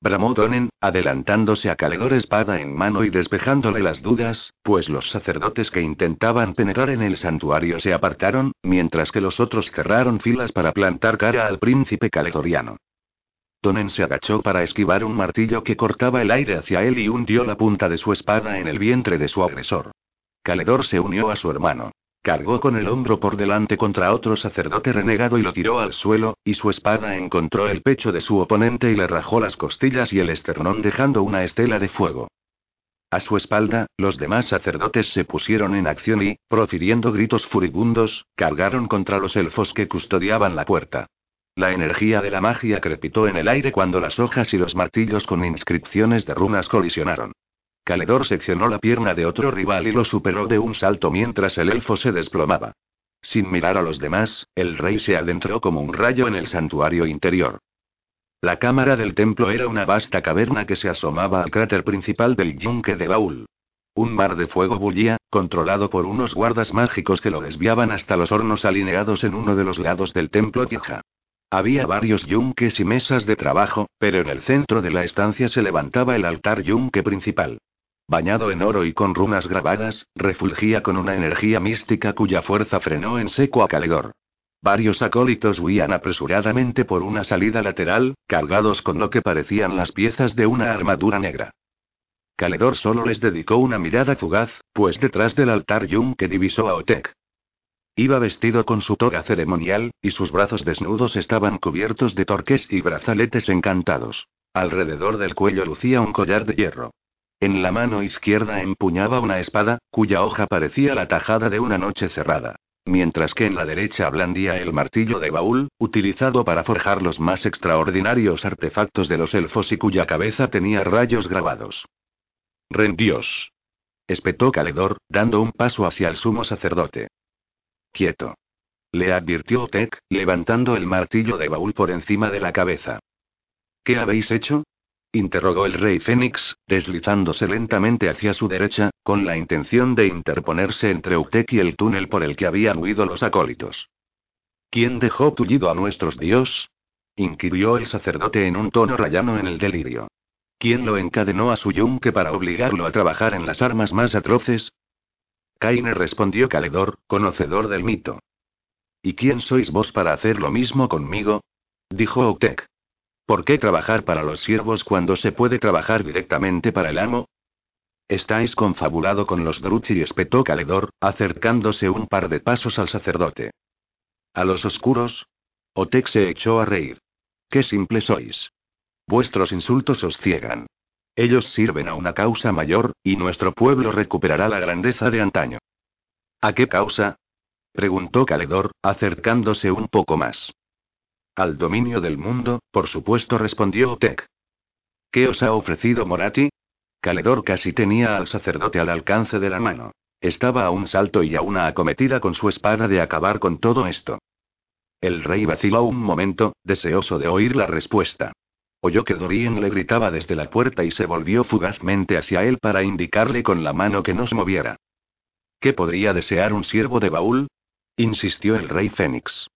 Bramó Donen, adelantándose a Caledor espada en mano y despejándole las dudas, pues los sacerdotes que intentaban penetrar en el santuario se apartaron, mientras que los otros cerraron filas para plantar cara al príncipe caledoriano. Donen se agachó para esquivar un martillo que cortaba el aire hacia él y hundió la punta de su espada en el vientre de su agresor. Caledor se unió a su hermano. Cargó con el hombro por delante contra otro sacerdote renegado y lo tiró al suelo, y su espada encontró el pecho de su oponente y le rajó las costillas y el esternón dejando una estela de fuego. A su espalda, los demás sacerdotes se pusieron en acción y, profiriendo gritos furibundos, cargaron contra los elfos que custodiaban la puerta. La energía de la magia crepitó en el aire cuando las hojas y los martillos con inscripciones de runas colisionaron. Caledor seccionó la pierna de otro rival y lo superó de un salto mientras el elfo se desplomaba. Sin mirar a los demás, el rey se adentró como un rayo en el santuario interior. La cámara del templo era una vasta caverna que se asomaba al cráter principal del yunque de Baúl. Un mar de fuego bullía, controlado por unos guardas mágicos que lo desviaban hasta los hornos alineados en uno de los lados del templo Tija. Había varios yunques y mesas de trabajo, pero en el centro de la estancia se levantaba el altar yunque principal. Bañado en oro y con runas grabadas, refulgía con una energía mística cuya fuerza frenó en seco a Caledor. Varios acólitos huían apresuradamente por una salida lateral, cargados con lo que parecían las piezas de una armadura negra. Caledor solo les dedicó una mirada fugaz, pues detrás del altar Yunque divisó a Otek. Iba vestido con su toga ceremonial, y sus brazos desnudos estaban cubiertos de torques y brazaletes encantados. Alrededor del cuello lucía un collar de hierro. En la mano izquierda empuñaba una espada, cuya hoja parecía la tajada de una noche cerrada. Mientras que en la derecha blandía el martillo de baúl, utilizado para forjar los más extraordinarios artefactos de los elfos y cuya cabeza tenía rayos grabados. Rendios. Espetó Caledor, dando un paso hacia el sumo sacerdote. Quieto. Le advirtió Tech, levantando el martillo de baúl por encima de la cabeza. ¿Qué habéis hecho? Interrogó el rey Fénix, deslizándose lentamente hacia su derecha, con la intención de interponerse entre Utek y el túnel por el que habían huido los acólitos. ¿Quién dejó tullido a nuestros dios? inquirió el sacerdote en un tono rayano en el delirio. ¿Quién lo encadenó a su yunque para obligarlo a trabajar en las armas más atroces? Kaine respondió Caledor, conocedor del mito. ¿Y quién sois vos para hacer lo mismo conmigo? dijo Octek. ¿Por qué trabajar para los siervos cuando se puede trabajar directamente para el amo? Estáis confabulado con los Druchi, espetó Caledor, acercándose un par de pasos al sacerdote. ¿A los oscuros? Otek se echó a reír. Qué simple sois. Vuestros insultos os ciegan. Ellos sirven a una causa mayor, y nuestro pueblo recuperará la grandeza de antaño. ¿A qué causa? preguntó Caledor, acercándose un poco más. Al dominio del mundo, por supuesto, respondió Otek. ¿Qué os ha ofrecido Morati? Caledor casi tenía al sacerdote al alcance de la mano. Estaba a un salto y a una acometida con su espada de acabar con todo esto. El rey vaciló un momento, deseoso de oír la respuesta. Oyó que Dorien le gritaba desde la puerta y se volvió fugazmente hacia él para indicarle con la mano que no se moviera. ¿Qué podría desear un siervo de baúl? insistió el rey Fénix.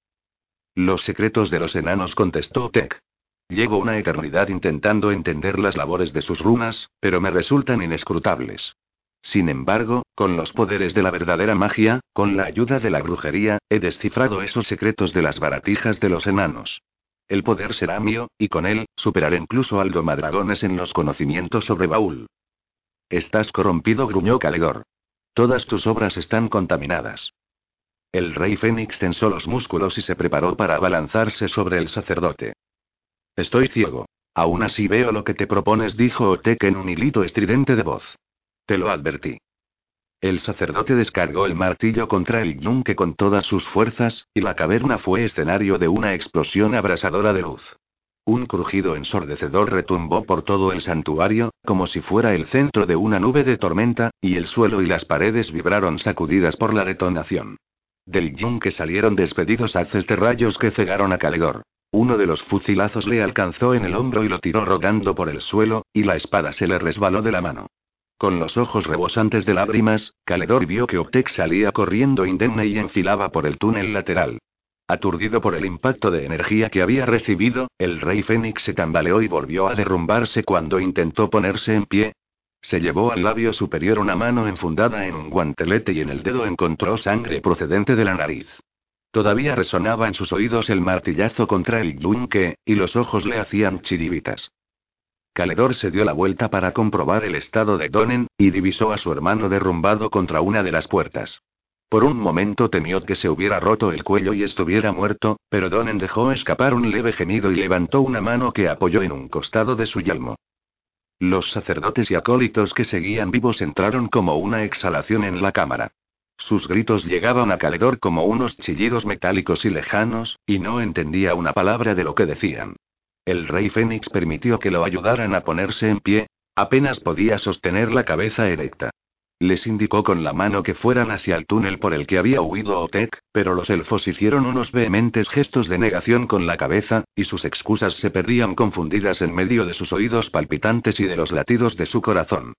Los secretos de los enanos, contestó Tech. Llevo una eternidad intentando entender las labores de sus runas, pero me resultan inescrutables. Sin embargo, con los poderes de la verdadera magia, con la ayuda de la brujería, he descifrado esos secretos de las baratijas de los enanos. El poder será mío, y con él, superaré incluso al domadragones en los conocimientos sobre Baúl. Estás corrompido, gruñó Caledor. Todas tus obras están contaminadas. El rey Fénix tensó los músculos y se preparó para abalanzarse sobre el sacerdote. Estoy ciego. Aún así veo lo que te propones, dijo Otek en un hilito estridente de voz. Te lo advertí. El sacerdote descargó el martillo contra el yunque con todas sus fuerzas, y la caverna fue escenario de una explosión abrasadora de luz. Un crujido ensordecedor retumbó por todo el santuario, como si fuera el centro de una nube de tormenta, y el suelo y las paredes vibraron sacudidas por la detonación. Del yunque salieron despedidos haces de rayos que cegaron a Caledor. Uno de los fusilazos le alcanzó en el hombro y lo tiró rodando por el suelo, y la espada se le resbaló de la mano. Con los ojos rebosantes de lágrimas, Caledor vio que Optek salía corriendo indemne y enfilaba por el túnel lateral. Aturdido por el impacto de energía que había recibido, el rey Fénix se tambaleó y volvió a derrumbarse cuando intentó ponerse en pie. Se llevó al labio superior una mano enfundada en un guantelete y en el dedo encontró sangre procedente de la nariz. Todavía resonaba en sus oídos el martillazo contra el yunque, y los ojos le hacían chiribitas. Caledor se dio la vuelta para comprobar el estado de Donen, y divisó a su hermano derrumbado contra una de las puertas. Por un momento temió que se hubiera roto el cuello y estuviera muerto, pero Donen dejó escapar un leve gemido y levantó una mano que apoyó en un costado de su yelmo. Los sacerdotes y acólitos que seguían vivos entraron como una exhalación en la cámara. Sus gritos llegaban a Caledor como unos chillidos metálicos y lejanos, y no entendía una palabra de lo que decían. El rey Fénix permitió que lo ayudaran a ponerse en pie, apenas podía sostener la cabeza erecta. Les indicó con la mano que fueran hacia el túnel por el que había huido Otek, pero los elfos hicieron unos vehementes gestos de negación con la cabeza, y sus excusas se perdían confundidas en medio de sus oídos palpitantes y de los latidos de su corazón.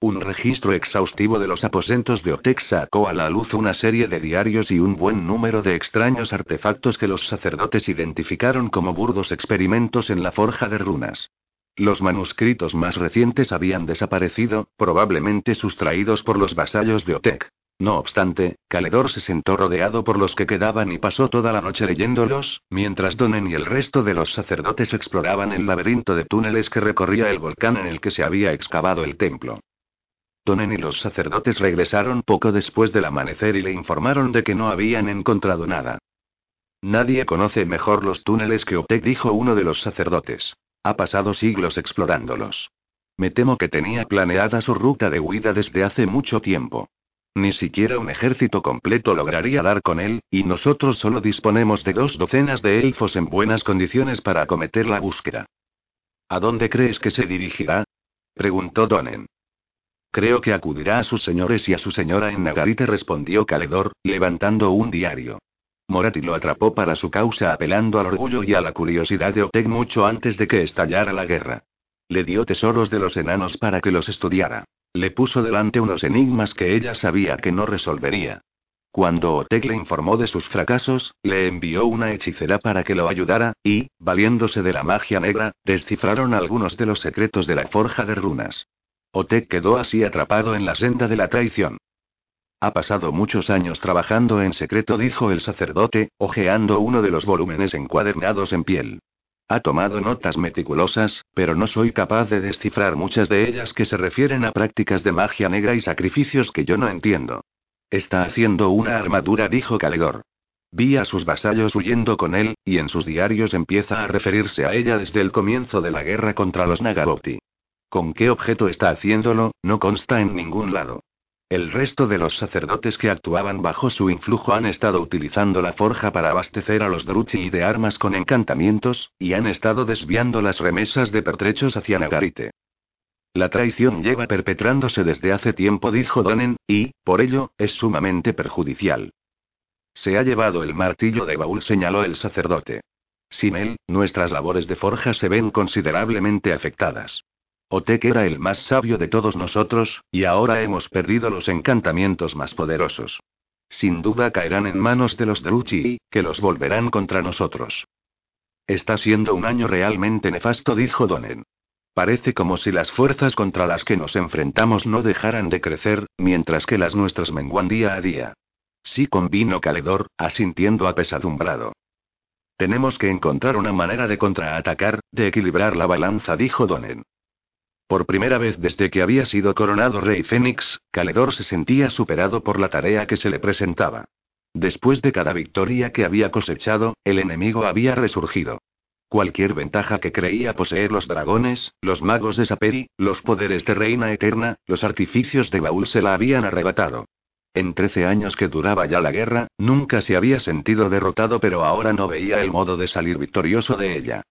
Un registro exhaustivo de los aposentos de Otek sacó a la luz una serie de diarios y un buen número de extraños artefactos que los sacerdotes identificaron como burdos experimentos en la forja de runas. Los manuscritos más recientes habían desaparecido, probablemente sustraídos por los vasallos de Otek. No obstante, Caledor se sentó rodeado por los que quedaban y pasó toda la noche leyéndolos, mientras Donen y el resto de los sacerdotes exploraban el laberinto de túneles que recorría el volcán en el que se había excavado el templo. Tonen y los sacerdotes regresaron poco después del amanecer y le informaron de que no habían encontrado nada. Nadie conoce mejor los túneles que Otek, dijo uno de los sacerdotes. Ha pasado siglos explorándolos. Me temo que tenía planeada su ruta de huida desde hace mucho tiempo. Ni siquiera un ejército completo lograría dar con él, y nosotros solo disponemos de dos docenas de elfos en buenas condiciones para acometer la búsqueda. ¿A dónde crees que se dirigirá? preguntó Donen. Creo que acudirá a sus señores y a su señora en Nagarite, respondió Caledor, levantando un diario. Morati lo atrapó para su causa apelando al orgullo y a la curiosidad de Oteg mucho antes de que estallara la guerra. Le dio tesoros de los enanos para que los estudiara. Le puso delante unos enigmas que ella sabía que no resolvería. Cuando Oteg le informó de sus fracasos, le envió una hechicera para que lo ayudara, y, valiéndose de la magia negra, descifraron algunos de los secretos de la forja de runas. Otek quedó así atrapado en la senda de la traición. Ha pasado muchos años trabajando en secreto, dijo el sacerdote, hojeando uno de los volúmenes encuadernados en piel. Ha tomado notas meticulosas, pero no soy capaz de descifrar muchas de ellas que se refieren a prácticas de magia negra y sacrificios que yo no entiendo. Está haciendo una armadura, dijo Caledor. Vi a sus vasallos huyendo con él, y en sus diarios empieza a referirse a ella desde el comienzo de la guerra contra los Nagaboti. ¿Con qué objeto está haciéndolo? No consta en ningún lado. El resto de los sacerdotes que actuaban bajo su influjo han estado utilizando la forja para abastecer a los Druchi de armas con encantamientos, y han estado desviando las remesas de pertrechos hacia Nagarite. La traición lleva perpetrándose desde hace tiempo, dijo Donen, y, por ello, es sumamente perjudicial. Se ha llevado el martillo de baúl, señaló el sacerdote. Sin él, nuestras labores de forja se ven considerablemente afectadas. Otek era el más sabio de todos nosotros, y ahora hemos perdido los encantamientos más poderosos. Sin duda caerán en manos de los Druchi, que los volverán contra nosotros. Está siendo un año realmente nefasto, dijo Donen. Parece como si las fuerzas contra las que nos enfrentamos no dejaran de crecer, mientras que las nuestras menguan día a día. Sí convino Caledor, asintiendo apesadumbrado. Tenemos que encontrar una manera de contraatacar, de equilibrar la balanza, dijo Donen. Por primera vez desde que había sido coronado rey Fénix, Caledor se sentía superado por la tarea que se le presentaba. Después de cada victoria que había cosechado, el enemigo había resurgido. Cualquier ventaja que creía poseer los dragones, los magos de Saperi, los poderes de Reina Eterna, los artificios de Baúl se la habían arrebatado. En trece años que duraba ya la guerra, nunca se había sentido derrotado, pero ahora no veía el modo de salir victorioso de ella.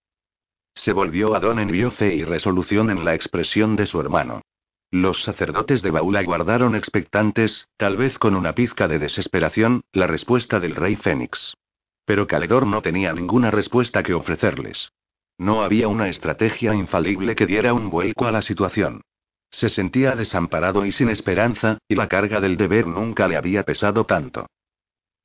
Se volvió a Don en fe y resolución en la expresión de su hermano. Los sacerdotes de Baúl aguardaron expectantes, tal vez con una pizca de desesperación, la respuesta del rey Fénix. Pero Caledor no tenía ninguna respuesta que ofrecerles. No había una estrategia infalible que diera un vuelco a la situación. Se sentía desamparado y sin esperanza, y la carga del deber nunca le había pesado tanto.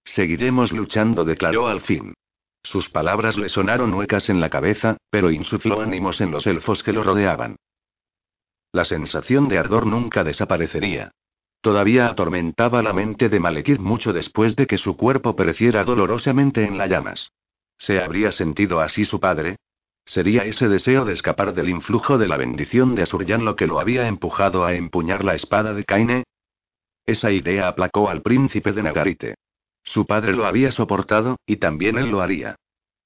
Seguiremos luchando, declaró al fin. Sus palabras le sonaron huecas en la cabeza, pero insufló ánimos en los elfos que lo rodeaban. La sensación de ardor nunca desaparecería. Todavía atormentaba la mente de Malekith mucho después de que su cuerpo pereciera dolorosamente en las llamas. ¿Se habría sentido así su padre? ¿Sería ese deseo de escapar del influjo de la bendición de Asuryan lo que lo había empujado a empuñar la espada de Kaine? Esa idea aplacó al príncipe de Nagarite. Su padre lo había soportado, y también él lo haría.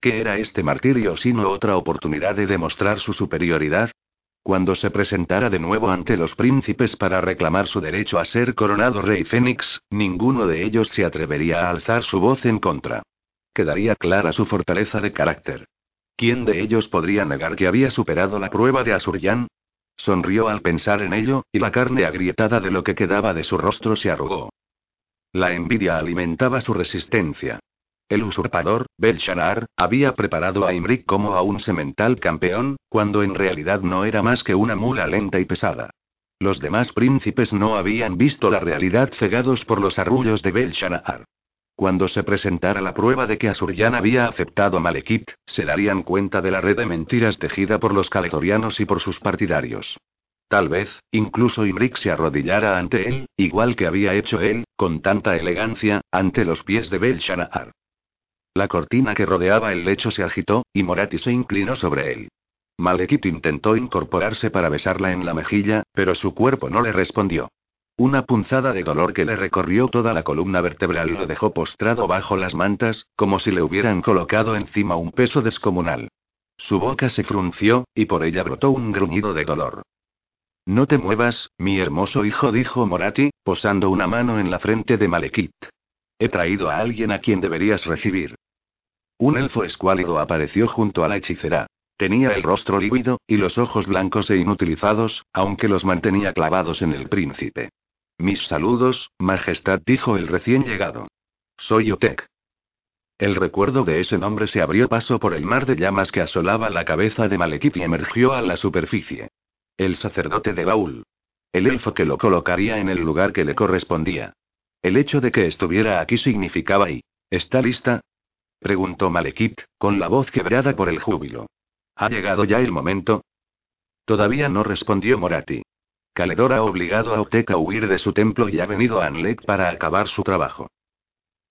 ¿Qué era este martirio sino otra oportunidad de demostrar su superioridad? Cuando se presentara de nuevo ante los príncipes para reclamar su derecho a ser coronado rey Fénix, ninguno de ellos se atrevería a alzar su voz en contra. Quedaría clara su fortaleza de carácter. ¿Quién de ellos podría negar que había superado la prueba de Asuryan? Sonrió al pensar en ello, y la carne agrietada de lo que quedaba de su rostro se arrugó. La envidia alimentaba su resistencia. El usurpador, Belshazzar, había preparado a Imrik como a un semental campeón, cuando en realidad no era más que una mula lenta y pesada. Los demás príncipes no habían visto la realidad cegados por los arrullos de Belshazzar. Cuando se presentara la prueba de que Asuryan había aceptado a Malekith, se darían cuenta de la red de mentiras tejida por los caletorianos y por sus partidarios. Tal vez, incluso Imrik se arrodillara ante él, igual que había hecho él, con tanta elegancia, ante los pies de Belshazzar. La cortina que rodeaba el lecho se agitó, y Morati se inclinó sobre él. Malekith intentó incorporarse para besarla en la mejilla, pero su cuerpo no le respondió. Una punzada de dolor que le recorrió toda la columna vertebral lo dejó postrado bajo las mantas, como si le hubieran colocado encima un peso descomunal. Su boca se frunció, y por ella brotó un gruñido de dolor. No te muevas, mi hermoso hijo, dijo Morati, posando una mano en la frente de Malekith. He traído a alguien a quien deberías recibir. Un elfo escuálido apareció junto a la hechicera. Tenía el rostro lívido, y los ojos blancos e inutilizados, aunque los mantenía clavados en el príncipe. Mis saludos, Majestad, dijo el recién llegado. Soy Otek. El recuerdo de ese nombre se abrió paso por el mar de llamas que asolaba la cabeza de Malekith y emergió a la superficie. El sacerdote de Baúl. El elfo que lo colocaría en el lugar que le correspondía. El hecho de que estuviera aquí significaba y. ¿Está lista? Preguntó Malekith, con la voz quebrada por el júbilo. ¿Ha llegado ya el momento? Todavía no respondió Morati. Caledor ha obligado a Optek a huir de su templo y ha venido a Anlek para acabar su trabajo.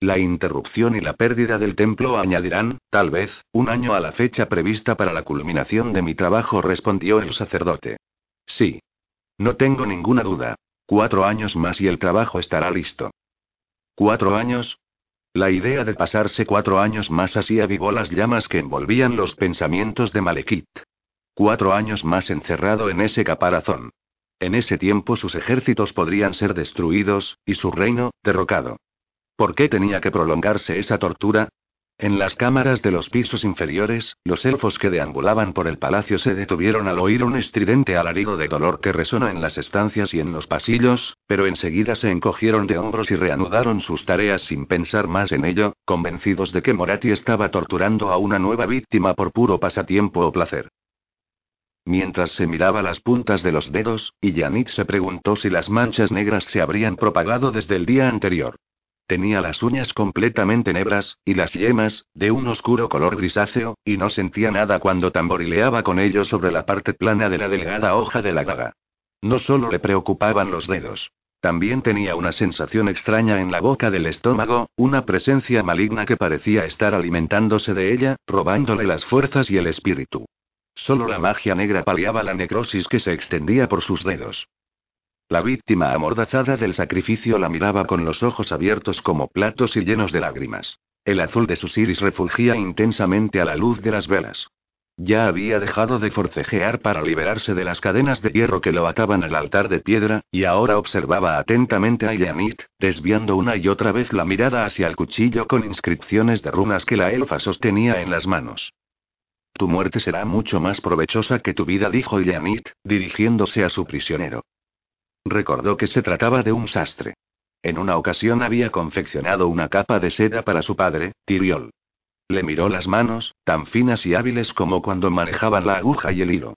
La interrupción y la pérdida del templo añadirán, tal vez, un año a la fecha prevista para la culminación de mi trabajo, respondió el sacerdote. Sí. No tengo ninguna duda. Cuatro años más y el trabajo estará listo. ¿Cuatro años? La idea de pasarse cuatro años más así avivó las llamas que envolvían los pensamientos de Malekith. Cuatro años más encerrado en ese caparazón. En ese tiempo sus ejércitos podrían ser destruidos, y su reino, derrocado. ¿Por qué tenía que prolongarse esa tortura? En las cámaras de los pisos inferiores, los elfos que deambulaban por el palacio se detuvieron al oír un estridente alarido de dolor que resonó en las estancias y en los pasillos, pero enseguida se encogieron de hombros y reanudaron sus tareas sin pensar más en ello, convencidos de que Morati estaba torturando a una nueva víctima por puro pasatiempo o placer. Mientras se miraba las puntas de los dedos, y se preguntó si las manchas negras se habrían propagado desde el día anterior. Tenía las uñas completamente negras, y las yemas, de un oscuro color grisáceo, y no sentía nada cuando tamborileaba con ellos sobre la parte plana de la delgada hoja de la daga. No solo le preocupaban los dedos. También tenía una sensación extraña en la boca del estómago, una presencia maligna que parecía estar alimentándose de ella, robándole las fuerzas y el espíritu. Solo la magia negra paliaba la necrosis que se extendía por sus dedos. La víctima amordazada del sacrificio la miraba con los ojos abiertos como platos y llenos de lágrimas. El azul de sus iris refulgía intensamente a la luz de las velas. Ya había dejado de forcejear para liberarse de las cadenas de hierro que lo ataban al altar de piedra, y ahora observaba atentamente a Yanit, desviando una y otra vez la mirada hacia el cuchillo con inscripciones de runas que la elfa sostenía en las manos. Tu muerte será mucho más provechosa que tu vida, dijo Yanit, dirigiéndose a su prisionero. Recordó que se trataba de un sastre. En una ocasión había confeccionado una capa de seda para su padre, Tiriol. Le miró las manos, tan finas y hábiles como cuando manejaban la aguja y el hilo.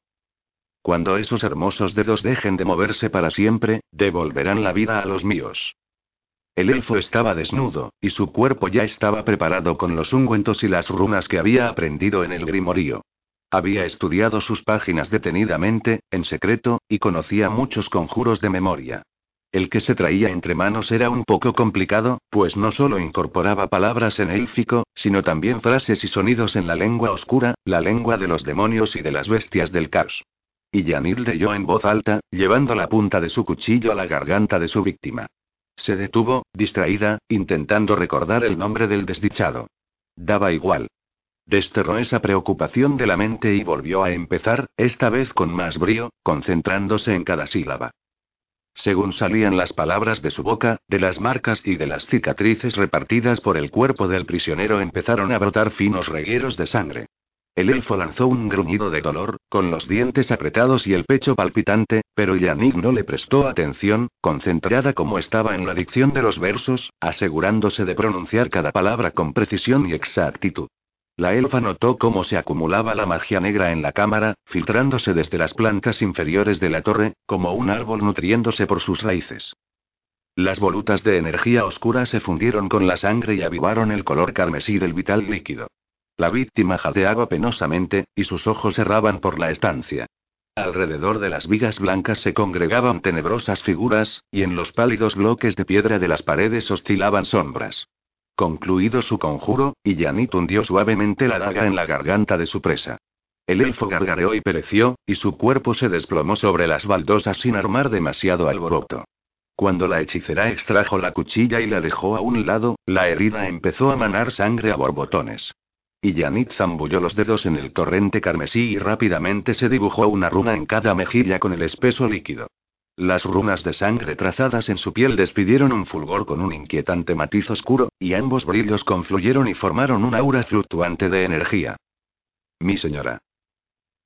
Cuando esos hermosos dedos dejen de moverse para siempre, devolverán la vida a los míos. El elfo estaba desnudo, y su cuerpo ya estaba preparado con los ungüentos y las runas que había aprendido en el grimorío. Había estudiado sus páginas detenidamente, en secreto, y conocía muchos conjuros de memoria. El que se traía entre manos era un poco complicado, pues no solo incorporaba palabras en élfico, sino también frases y sonidos en la lengua oscura, la lengua de los demonios y de las bestias del caos. Y Yanil leyó en voz alta, llevando la punta de su cuchillo a la garganta de su víctima. Se detuvo, distraída, intentando recordar el nombre del desdichado. Daba igual. Desterró esa preocupación de la mente y volvió a empezar, esta vez con más brío, concentrándose en cada sílaba. Según salían las palabras de su boca, de las marcas y de las cicatrices repartidas por el cuerpo del prisionero empezaron a brotar finos regueros de sangre. El elfo lanzó un gruñido de dolor, con los dientes apretados y el pecho palpitante, pero Yannick no le prestó atención, concentrada como estaba en la dicción de los versos, asegurándose de pronunciar cada palabra con precisión y exactitud. La elfa notó cómo se acumulaba la magia negra en la cámara, filtrándose desde las plantas inferiores de la torre, como un árbol nutriéndose por sus raíces. Las volutas de energía oscura se fundieron con la sangre y avivaron el color carmesí del vital líquido. La víctima jadeaba penosamente, y sus ojos erraban por la estancia. Alrededor de las vigas blancas se congregaban tenebrosas figuras, y en los pálidos bloques de piedra de las paredes oscilaban sombras. Concluido su conjuro, Yanit hundió suavemente la daga en la garganta de su presa. El elfo gargareó y pereció, y su cuerpo se desplomó sobre las baldosas sin armar demasiado alboroto. Cuando la hechicera extrajo la cuchilla y la dejó a un lado, la herida empezó a manar sangre a borbotones. Y Yanit zambulló los dedos en el torrente carmesí y rápidamente se dibujó una runa en cada mejilla con el espeso líquido. Las runas de sangre trazadas en su piel despidieron un fulgor con un inquietante matiz oscuro, y ambos brillos confluyeron y formaron un aura fluctuante de energía. Mi señora.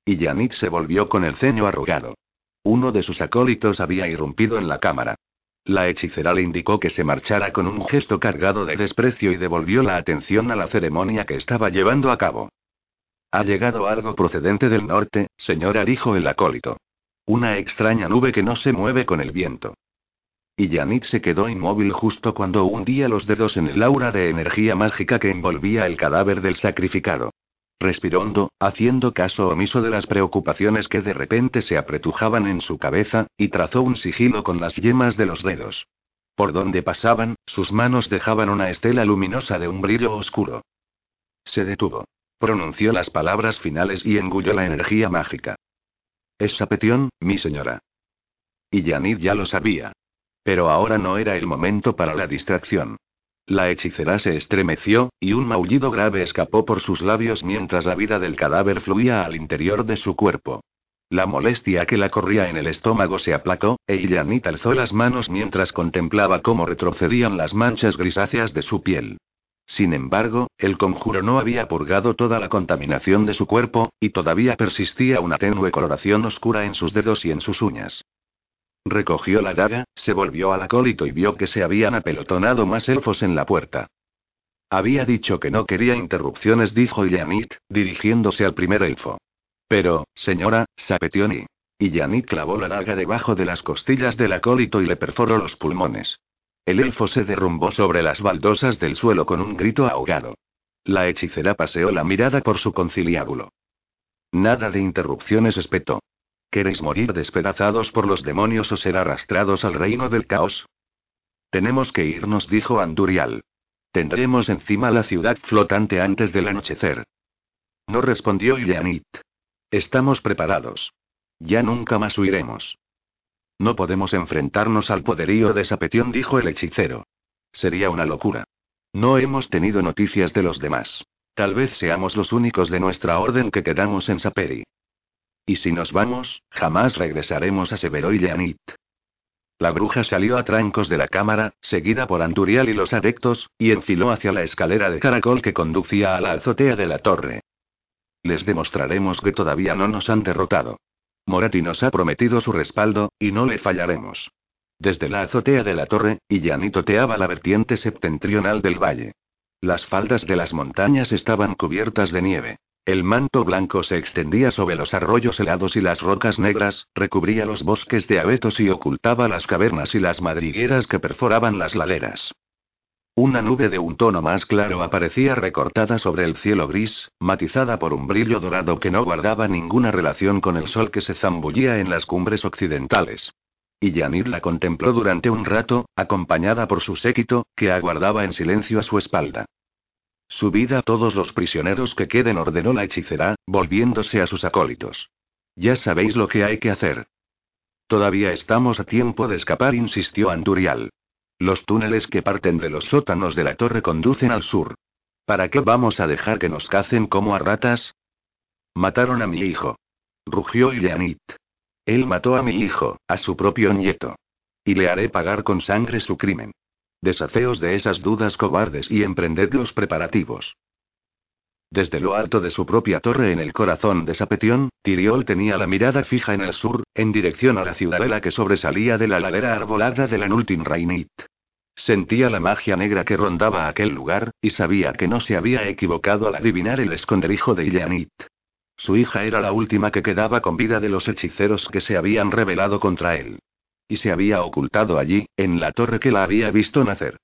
Y Yanit se volvió con el ceño arrugado. Uno de sus acólitos había irrumpido en la cámara. La hechicera le indicó que se marchara con un gesto cargado de desprecio y devolvió la atención a la ceremonia que estaba llevando a cabo. Ha llegado algo procedente del norte, señora, dijo el acólito. Una extraña nube que no se mueve con el viento. Y Yanit se quedó inmóvil justo cuando hundía los dedos en el aura de energía mágica que envolvía el cadáver del sacrificado. Respiró haciendo caso omiso de las preocupaciones que de repente se apretujaban en su cabeza, y trazó un sigilo con las yemas de los dedos. Por donde pasaban, sus manos dejaban una estela luminosa de un brillo oscuro. Se detuvo. Pronunció las palabras finales y engulló la energía mágica. Es Sapetión, mi señora. Y Yanid ya lo sabía. Pero ahora no era el momento para la distracción. La hechicera se estremeció, y un maullido grave escapó por sus labios mientras la vida del cadáver fluía al interior de su cuerpo. La molestia que la corría en el estómago se aplacó, e Illanit alzó las manos mientras contemplaba cómo retrocedían las manchas grisáceas de su piel. Sin embargo, el conjuro no había purgado toda la contaminación de su cuerpo, y todavía persistía una tenue coloración oscura en sus dedos y en sus uñas. Recogió la daga, se volvió al acólito y vio que se habían apelotonado más elfos en la puerta. Había dicho que no quería interrupciones, dijo Yanit, dirigiéndose al primer elfo. Pero, señora, Sapetioni. Y Yanit clavó la daga debajo de las costillas del acólito y le perforó los pulmones. El elfo se derrumbó sobre las baldosas del suelo con un grito ahogado. La hechicera paseó la mirada por su conciliábulo. Nada de interrupciones, espetó. ¿Queréis morir despedazados por los demonios o ser arrastrados al reino del caos? Tenemos que irnos, dijo Andurial. Tendremos encima la ciudad flotante antes del anochecer. No respondió Yanit. Estamos preparados. Ya nunca más huiremos. No podemos enfrentarnos al poderío de Sapetión, dijo el hechicero. Sería una locura. No hemos tenido noticias de los demás. Tal vez seamos los únicos de nuestra orden que quedamos en Saperi. Y si nos vamos, jamás regresaremos a Severo y Leanit. La bruja salió a trancos de la cámara, seguida por Anturial y los adeptos, y enfiló hacia la escalera de caracol que conducía a la azotea de la torre. Les demostraremos que todavía no nos han derrotado. Morati nos ha prometido su respaldo, y no le fallaremos. Desde la azotea de la torre, Yanit oteaba la vertiente septentrional del valle. Las faldas de las montañas estaban cubiertas de nieve. El manto blanco se extendía sobre los arroyos helados y las rocas negras, recubría los bosques de abetos y ocultaba las cavernas y las madrigueras que perforaban las laderas. Una nube de un tono más claro aparecía recortada sobre el cielo gris, matizada por un brillo dorado que no guardaba ninguna relación con el sol que se zambullía en las cumbres occidentales. Y Yanir la contempló durante un rato, acompañada por su séquito, que aguardaba en silencio a su espalda. Subid a todos los prisioneros que queden, ordenó la hechicera, volviéndose a sus acólitos. Ya sabéis lo que hay que hacer. Todavía estamos a tiempo de escapar, insistió Andurial. Los túneles que parten de los sótanos de la torre conducen al sur. ¿Para qué vamos a dejar que nos cacen como a ratas? Mataron a mi hijo. Rugió Ilianit. Él mató a mi hijo, a su propio nieto. Y le haré pagar con sangre su crimen. Desafeos de esas dudas cobardes y emprended los preparativos. Desde lo alto de su propia torre en el corazón de Sapetión, Tiriol tenía la mirada fija en el sur, en dirección a la ciudadela que sobresalía de la ladera arbolada de la Nultin Rainit. Sentía la magia negra que rondaba aquel lugar, y sabía que no se había equivocado al adivinar el esconderijo de Illanit. Su hija era la última que quedaba con vida de los hechiceros que se habían rebelado contra él. Y se había ocultado allí, en la torre que la había visto nacer.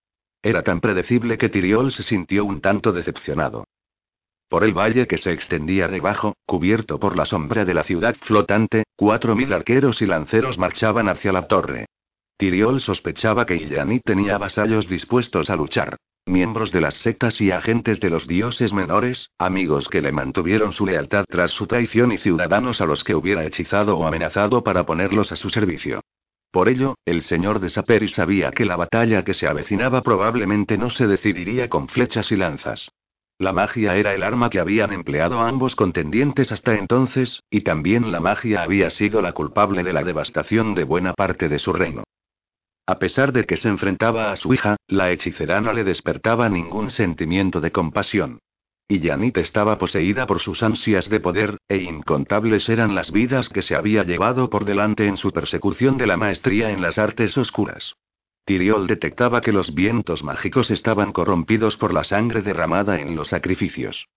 Era tan predecible que Tiriol se sintió un tanto decepcionado. Por el valle que se extendía debajo, cubierto por la sombra de la ciudad flotante, cuatro mil arqueros y lanceros marchaban hacia la torre. Tiriol sospechaba que Illanit tenía vasallos dispuestos a luchar. Miembros de las sectas y agentes de los dioses menores, amigos que le mantuvieron su lealtad tras su traición y ciudadanos a los que hubiera hechizado o amenazado para ponerlos a su servicio. Por ello, el señor de Saperi sabía que la batalla que se avecinaba probablemente no se decidiría con flechas y lanzas. La magia era el arma que habían empleado ambos contendientes hasta entonces, y también la magia había sido la culpable de la devastación de buena parte de su reino. A pesar de que se enfrentaba a su hija, la hechicera no le despertaba ningún sentimiento de compasión. Y Janit estaba poseída por sus ansias de poder, e incontables eran las vidas que se había llevado por delante en su persecución de la maestría en las artes oscuras. Tiriol detectaba que los vientos mágicos estaban corrompidos por la sangre derramada en los sacrificios.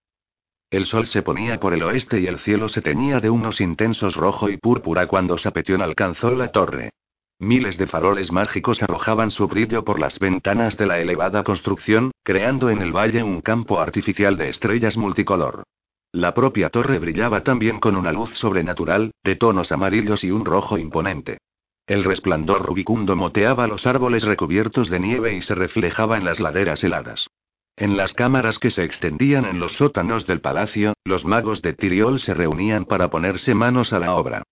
El sol se ponía por el oeste y el cielo se teñía de unos intensos rojo y púrpura cuando Sapetión alcanzó la torre. Miles de faroles mágicos arrojaban su brillo por las ventanas de la elevada construcción, creando en el valle un campo artificial de estrellas multicolor. La propia torre brillaba también con una luz sobrenatural, de tonos amarillos y un rojo imponente. El resplandor rubicundo moteaba los árboles recubiertos de nieve y se reflejaba en las laderas heladas. En las cámaras que se extendían en los sótanos del palacio, los magos de Tiriol se reunían para ponerse manos a la obra.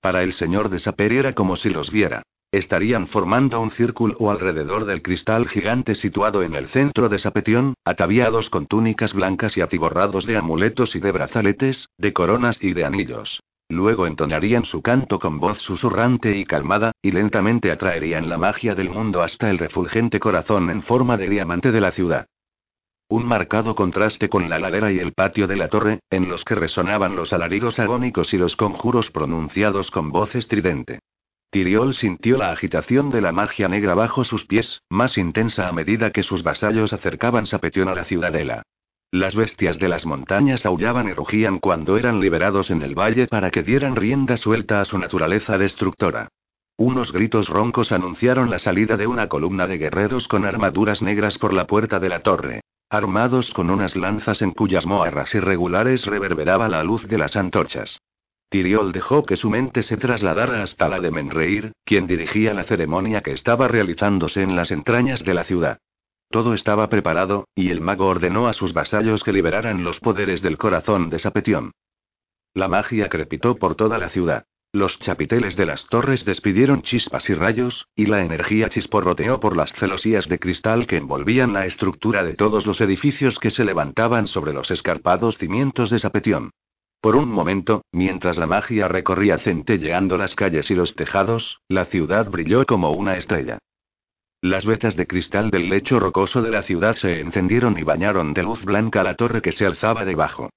Para el señor de Saperi era como si los viera. Estarían formando un círculo alrededor del cristal gigante situado en el centro de Sapetión, ataviados con túnicas blancas y atiborrados de amuletos y de brazaletes, de coronas y de anillos. Luego entonarían su canto con voz susurrante y calmada, y lentamente atraerían la magia del mundo hasta el refulgente corazón en forma de diamante de la ciudad. Un marcado contraste con la ladera y el patio de la torre, en los que resonaban los alaridos agónicos y los conjuros pronunciados con voz estridente. Tiriol sintió la agitación de la magia negra bajo sus pies, más intensa a medida que sus vasallos acercaban Sapetión a la ciudadela. Las bestias de las montañas aullaban y rugían cuando eran liberados en el valle para que dieran rienda suelta a su naturaleza destructora. Unos gritos roncos anunciaron la salida de una columna de guerreros con armaduras negras por la puerta de la torre, armados con unas lanzas en cuyas moarras irregulares reverberaba la luz de las antorchas. Tiriol dejó que su mente se trasladara hasta la de Menreir, quien dirigía la ceremonia que estaba realizándose en las entrañas de la ciudad. Todo estaba preparado, y el mago ordenó a sus vasallos que liberaran los poderes del corazón de Sapetión. La magia crepitó por toda la ciudad. Los chapiteles de las torres despidieron chispas y rayos, y la energía chisporroteó por las celosías de cristal que envolvían la estructura de todos los edificios que se levantaban sobre los escarpados cimientos de Sapetión. Por un momento, mientras la magia recorría centelleando las calles y los tejados, la ciudad brilló como una estrella. Las vetas de cristal del lecho rocoso de la ciudad se encendieron y bañaron de luz blanca la torre que se alzaba debajo.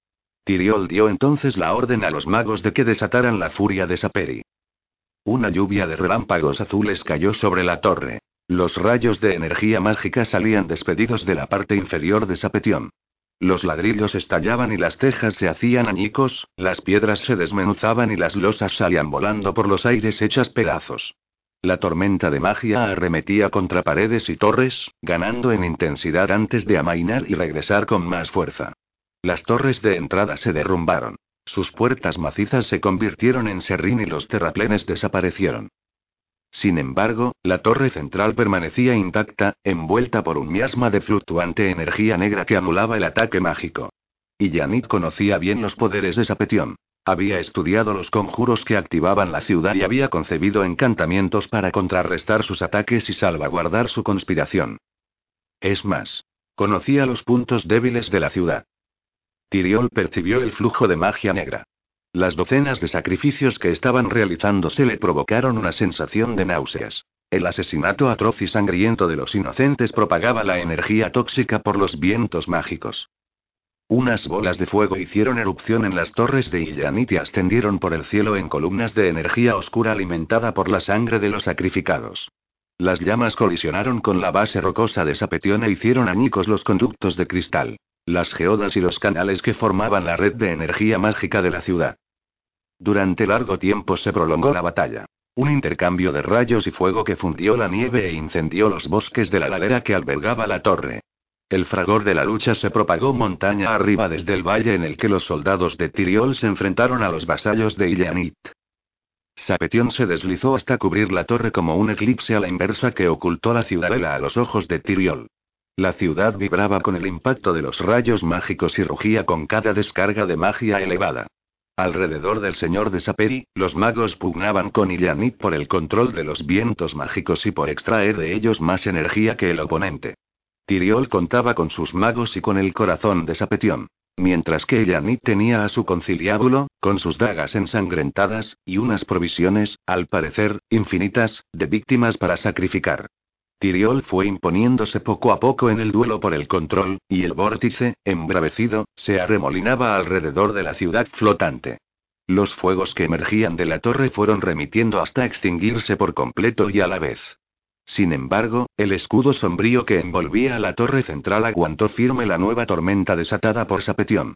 Tiriol dio entonces la orden a los magos de que desataran la furia de Saperi. Una lluvia de relámpagos azules cayó sobre la torre. Los rayos de energía mágica salían despedidos de la parte inferior de Sapetión. Los ladrillos estallaban y las tejas se hacían añicos, las piedras se desmenuzaban y las losas salían volando por los aires hechas pedazos. La tormenta de magia arremetía contra paredes y torres, ganando en intensidad antes de amainar y regresar con más fuerza. Las torres de entrada se derrumbaron. Sus puertas macizas se convirtieron en serrín y los terraplenes desaparecieron. Sin embargo, la torre central permanecía intacta, envuelta por un miasma de fluctuante energía negra que anulaba el ataque mágico. Y Yanit conocía bien los poderes de Sapetión. Había estudiado los conjuros que activaban la ciudad y había concebido encantamientos para contrarrestar sus ataques y salvaguardar su conspiración. Es más, conocía los puntos débiles de la ciudad. Tiriol percibió el flujo de magia negra. Las docenas de sacrificios que estaban realizándose le provocaron una sensación de náuseas. El asesinato atroz y sangriento de los inocentes propagaba la energía tóxica por los vientos mágicos. Unas bolas de fuego hicieron erupción en las torres de Illanit y ascendieron por el cielo en columnas de energía oscura alimentada por la sangre de los sacrificados. Las llamas colisionaron con la base rocosa de Sapetión e hicieron añicos los conductos de cristal, las geodas y los canales que formaban la red de energía mágica de la ciudad. Durante largo tiempo se prolongó la batalla. Un intercambio de rayos y fuego que fundió la nieve e incendió los bosques de la ladera que albergaba la torre. El fragor de la lucha se propagó montaña arriba desde el valle en el que los soldados de Tiriol se enfrentaron a los vasallos de Illanit. Sapetión se deslizó hasta cubrir la torre como un eclipse a la inversa que ocultó la ciudadela a los ojos de Tiriol. La ciudad vibraba con el impacto de los rayos mágicos y rugía con cada descarga de magia elevada. Alrededor del señor de Saperi, los magos pugnaban con Illanit por el control de los vientos mágicos y por extraer de ellos más energía que el oponente. Tiriol contaba con sus magos y con el corazón de Sapetión. Mientras que Illanit tenía a su conciliábulo, con sus dagas ensangrentadas, y unas provisiones, al parecer, infinitas, de víctimas para sacrificar. Tiriol fue imponiéndose poco a poco en el duelo por el control, y el vórtice, embravecido, se arremolinaba alrededor de la ciudad flotante. Los fuegos que emergían de la torre fueron remitiendo hasta extinguirse por completo y a la vez. Sin embargo, el escudo sombrío que envolvía a la torre central aguantó firme la nueva tormenta desatada por Sapetión.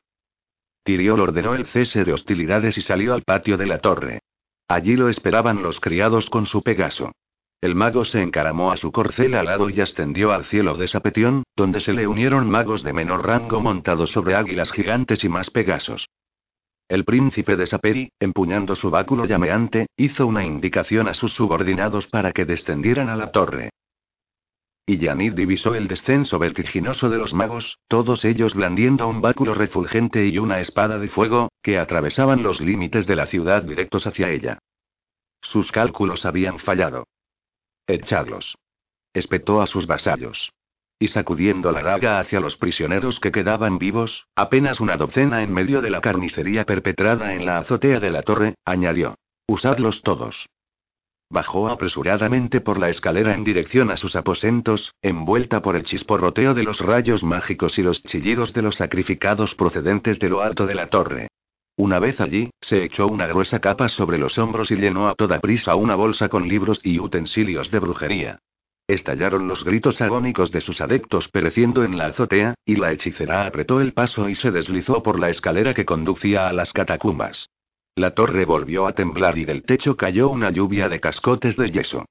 Tiriol ordenó el cese de hostilidades y salió al patio de la torre. Allí lo esperaban los criados con su Pegaso. El mago se encaramó a su corcel alado y ascendió al cielo de Sapetión, donde se le unieron magos de menor rango montados sobre águilas gigantes y más pegasos. El príncipe de Saperi, empuñando su báculo llameante, hizo una indicación a sus subordinados para que descendieran a la torre. Y Yanid divisó el descenso vertiginoso de los magos, todos ellos blandiendo un báculo refulgente y una espada de fuego, que atravesaban los límites de la ciudad directos hacia ella. Sus cálculos habían fallado. Echadlos. Espetó a sus vasallos. Y sacudiendo la daga hacia los prisioneros que quedaban vivos, apenas una docena en medio de la carnicería perpetrada en la azotea de la torre, añadió. Usadlos todos. Bajó apresuradamente por la escalera en dirección a sus aposentos, envuelta por el chisporroteo de los rayos mágicos y los chillidos de los sacrificados procedentes de lo alto de la torre. Una vez allí, se echó una gruesa capa sobre los hombros y llenó a toda prisa una bolsa con libros y utensilios de brujería. Estallaron los gritos agónicos de sus adeptos pereciendo en la azotea, y la hechicera apretó el paso y se deslizó por la escalera que conducía a las catacumbas. La torre volvió a temblar y del techo cayó una lluvia de cascotes de yeso.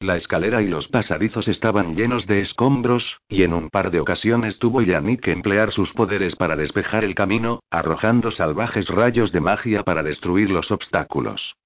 La escalera y los pasadizos estaban llenos de escombros, y en un par de ocasiones tuvo Yannick que emplear sus poderes para despejar el camino, arrojando salvajes rayos de magia para destruir los obstáculos.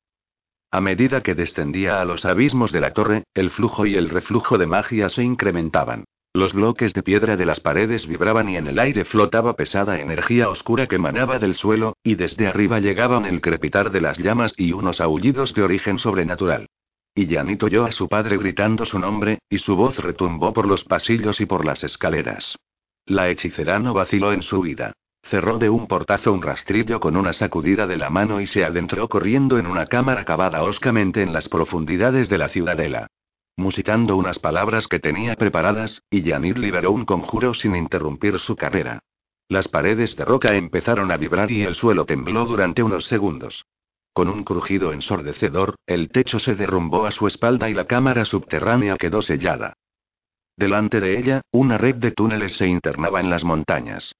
A medida que descendía a los abismos de la torre, el flujo y el reflujo de magia se incrementaban. Los bloques de piedra de las paredes vibraban y en el aire flotaba pesada energía oscura que emanaba del suelo, y desde arriba llegaban el crepitar de las llamas y unos aullidos de origen sobrenatural. Y Janito oyó a su padre gritando su nombre, y su voz retumbó por los pasillos y por las escaleras. La hechicera no vaciló en su vida. Cerró de un portazo un rastrillo con una sacudida de la mano y se adentró corriendo en una cámara cavada hoscamente en las profundidades de la ciudadela. Musitando unas palabras que tenía preparadas, y Yanir liberó un conjuro sin interrumpir su carrera. Las paredes de roca empezaron a vibrar y el suelo tembló durante unos segundos. Con un crujido ensordecedor, el techo se derrumbó a su espalda y la cámara subterránea quedó sellada. Delante de ella, una red de túneles se internaba en las montañas.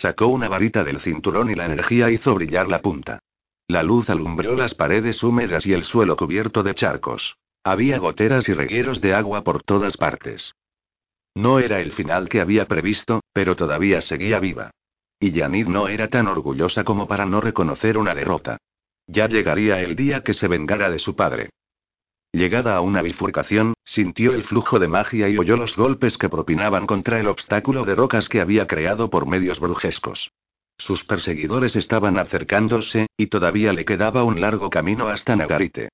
Sacó una varita del cinturón y la energía hizo brillar la punta. La luz alumbró las paredes húmedas y el suelo cubierto de charcos. Había goteras y regueros de agua por todas partes. No era el final que había previsto, pero todavía seguía viva. Y Yanid no era tan orgullosa como para no reconocer una derrota. Ya llegaría el día que se vengara de su padre. Llegada a una bifurcación, sintió el flujo de magia y oyó los golpes que propinaban contra el obstáculo de rocas que había creado por medios brujescos. Sus perseguidores estaban acercándose, y todavía le quedaba un largo camino hasta Nagarite.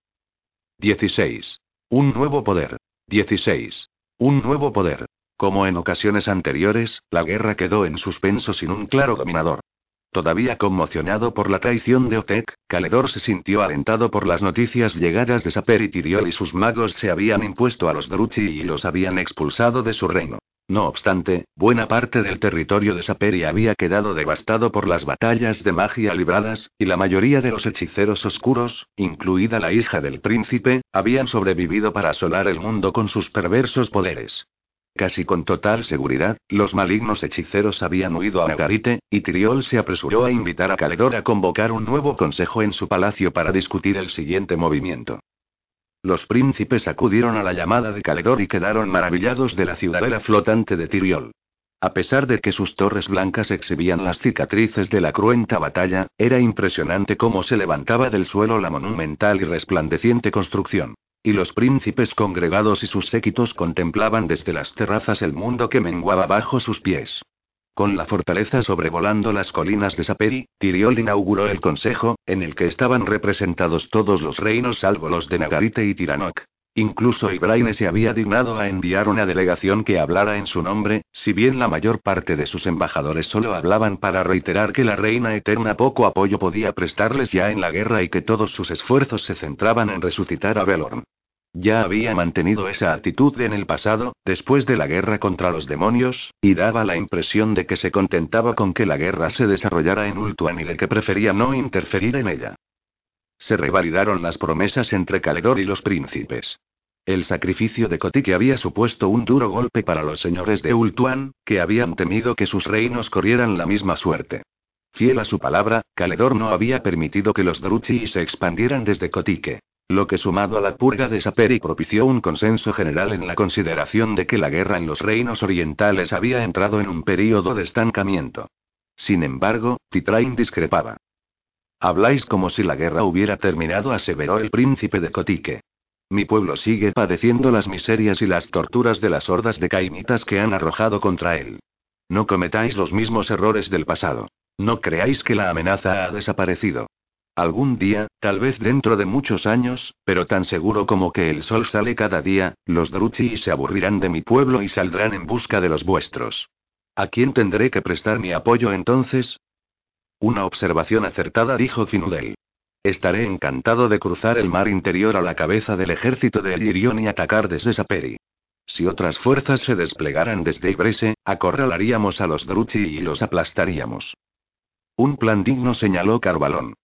16. Un nuevo poder. 16. Un nuevo poder. Como en ocasiones anteriores, la guerra quedó en suspenso sin un claro dominador. Todavía conmocionado por la traición de Otek, Caledor se sintió alentado por las noticias llegadas de Saper y Tiriol y sus magos se habían impuesto a los Druchi y los habían expulsado de su reino. No obstante, buena parte del territorio de Saperi había quedado devastado por las batallas de magia libradas, y la mayoría de los hechiceros oscuros, incluida la hija del príncipe, habían sobrevivido para asolar el mundo con sus perversos poderes. Casi con total seguridad, los malignos hechiceros habían huido a Nagarite, y Tiriol se apresuró a invitar a Caledor a convocar un nuevo consejo en su palacio para discutir el siguiente movimiento. Los príncipes acudieron a la llamada de Caledor y quedaron maravillados de la ciudadela flotante de Tiriol. A pesar de que sus torres blancas exhibían las cicatrices de la cruenta batalla, era impresionante cómo se levantaba del suelo la monumental y resplandeciente construcción. Y los príncipes congregados y sus séquitos contemplaban desde las terrazas el mundo que menguaba bajo sus pies. Con la fortaleza sobrevolando las colinas de Saperi, Tiriol inauguró el consejo, en el que estaban representados todos los reinos salvo los de Nagarite y Tiranok. Incluso Ibraine se había dignado a enviar una delegación que hablara en su nombre, si bien la mayor parte de sus embajadores solo hablaban para reiterar que la reina eterna poco apoyo podía prestarles ya en la guerra y que todos sus esfuerzos se centraban en resucitar a Belorn. Ya había mantenido esa actitud en el pasado, después de la guerra contra los demonios, y daba la impresión de que se contentaba con que la guerra se desarrollara en Ultuan y de que prefería no interferir en ella. Se revalidaron las promesas entre Caledor y los príncipes. El sacrificio de Kotique había supuesto un duro golpe para los señores de Ultuan, que habían temido que sus reinos corrieran la misma suerte. Fiel a su palabra, Caledor no había permitido que los Druchi se expandieran desde Kotique. Lo que sumado a la purga de Saperi propició un consenso general en la consideración de que la guerra en los reinos orientales había entrado en un período de estancamiento. Sin embargo, Titrain discrepaba. Habláis como si la guerra hubiera terminado, aseveró el príncipe de Cotique. Mi pueblo sigue padeciendo las miserias y las torturas de las hordas de caimitas que han arrojado contra él. No cometáis los mismos errores del pasado. No creáis que la amenaza ha desaparecido. Algún día, tal vez dentro de muchos años, pero tan seguro como que el sol sale cada día, los Druchi se aburrirán de mi pueblo y saldrán en busca de los vuestros. ¿A quién tendré que prestar mi apoyo entonces? Una observación acertada, dijo Finudel. Estaré encantado de cruzar el mar interior a la cabeza del ejército de Elirion y atacar desde Saperi. Si otras fuerzas se desplegaran desde Ibrese, acorralaríamos a los Druchi y los aplastaríamos. Un plan digno señaló Carvalón.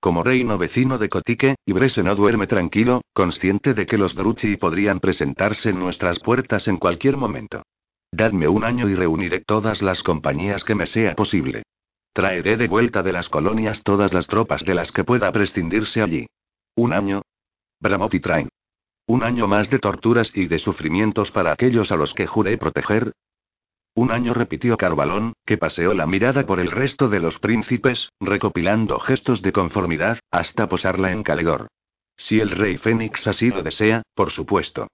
Como reino vecino de Cotique, Ibrese no duerme tranquilo, consciente de que los Druchi podrían presentarse en nuestras puertas en cualquier momento. Dadme un año y reuniré todas las compañías que me sea posible. Traeré de vuelta de las colonias todas las tropas de las que pueda prescindirse allí. ¿Un año? Bramó. ¿Un año más de torturas y de sufrimientos para aquellos a los que juré proteger? Un año repitió Carvalón, que paseó la mirada por el resto de los príncipes, recopilando gestos de conformidad, hasta posarla en Caledor. Si el rey Fénix así lo desea, por supuesto.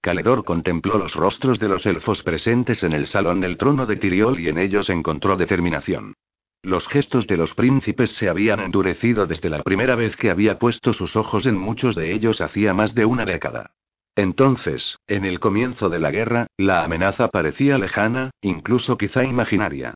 Caledor contempló los rostros de los elfos presentes en el salón del trono de Tiriol y en ellos encontró determinación. Los gestos de los príncipes se habían endurecido desde la primera vez que había puesto sus ojos en muchos de ellos hacía más de una década. Entonces, en el comienzo de la guerra, la amenaza parecía lejana, incluso quizá imaginaria.